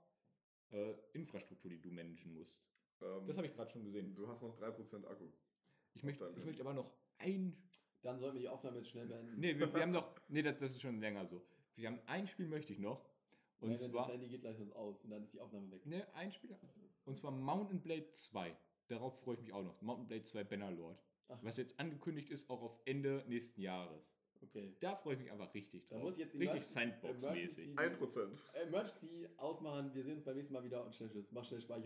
äh, Infrastruktur, die du managen musst. ähm, Das habe ich gerade schon gesehen. Du hast noch 3% Akku. Ich möchte, ich möchte aber noch ein. Dann sollten wir die Aufnahme jetzt schnell beenden. Nee, wir, wir haben noch. Nee, das, das ist schon länger so. Wir haben ein Spiel möchte ich noch. Und Weil zwar. Das Handy geht gleich sonst aus und dann ist die Aufnahme weg. Ne, ein Spiel. Und zwar Mountain Blade 2. Darauf freue ich mich auch noch. Mountain Blade 2 Bannerlord. Ach. Was jetzt angekündigt ist, auch auf Ende nächsten Jahres. Okay. Da freue ich mich einfach richtig Da drauf. muss ich jetzt richtig Sandbox-mäßig. Emergency- 1%. Emergency ausmachen. Wir sehen uns beim nächsten Mal wieder und schnell Tschüss. Mach schnell Speicher.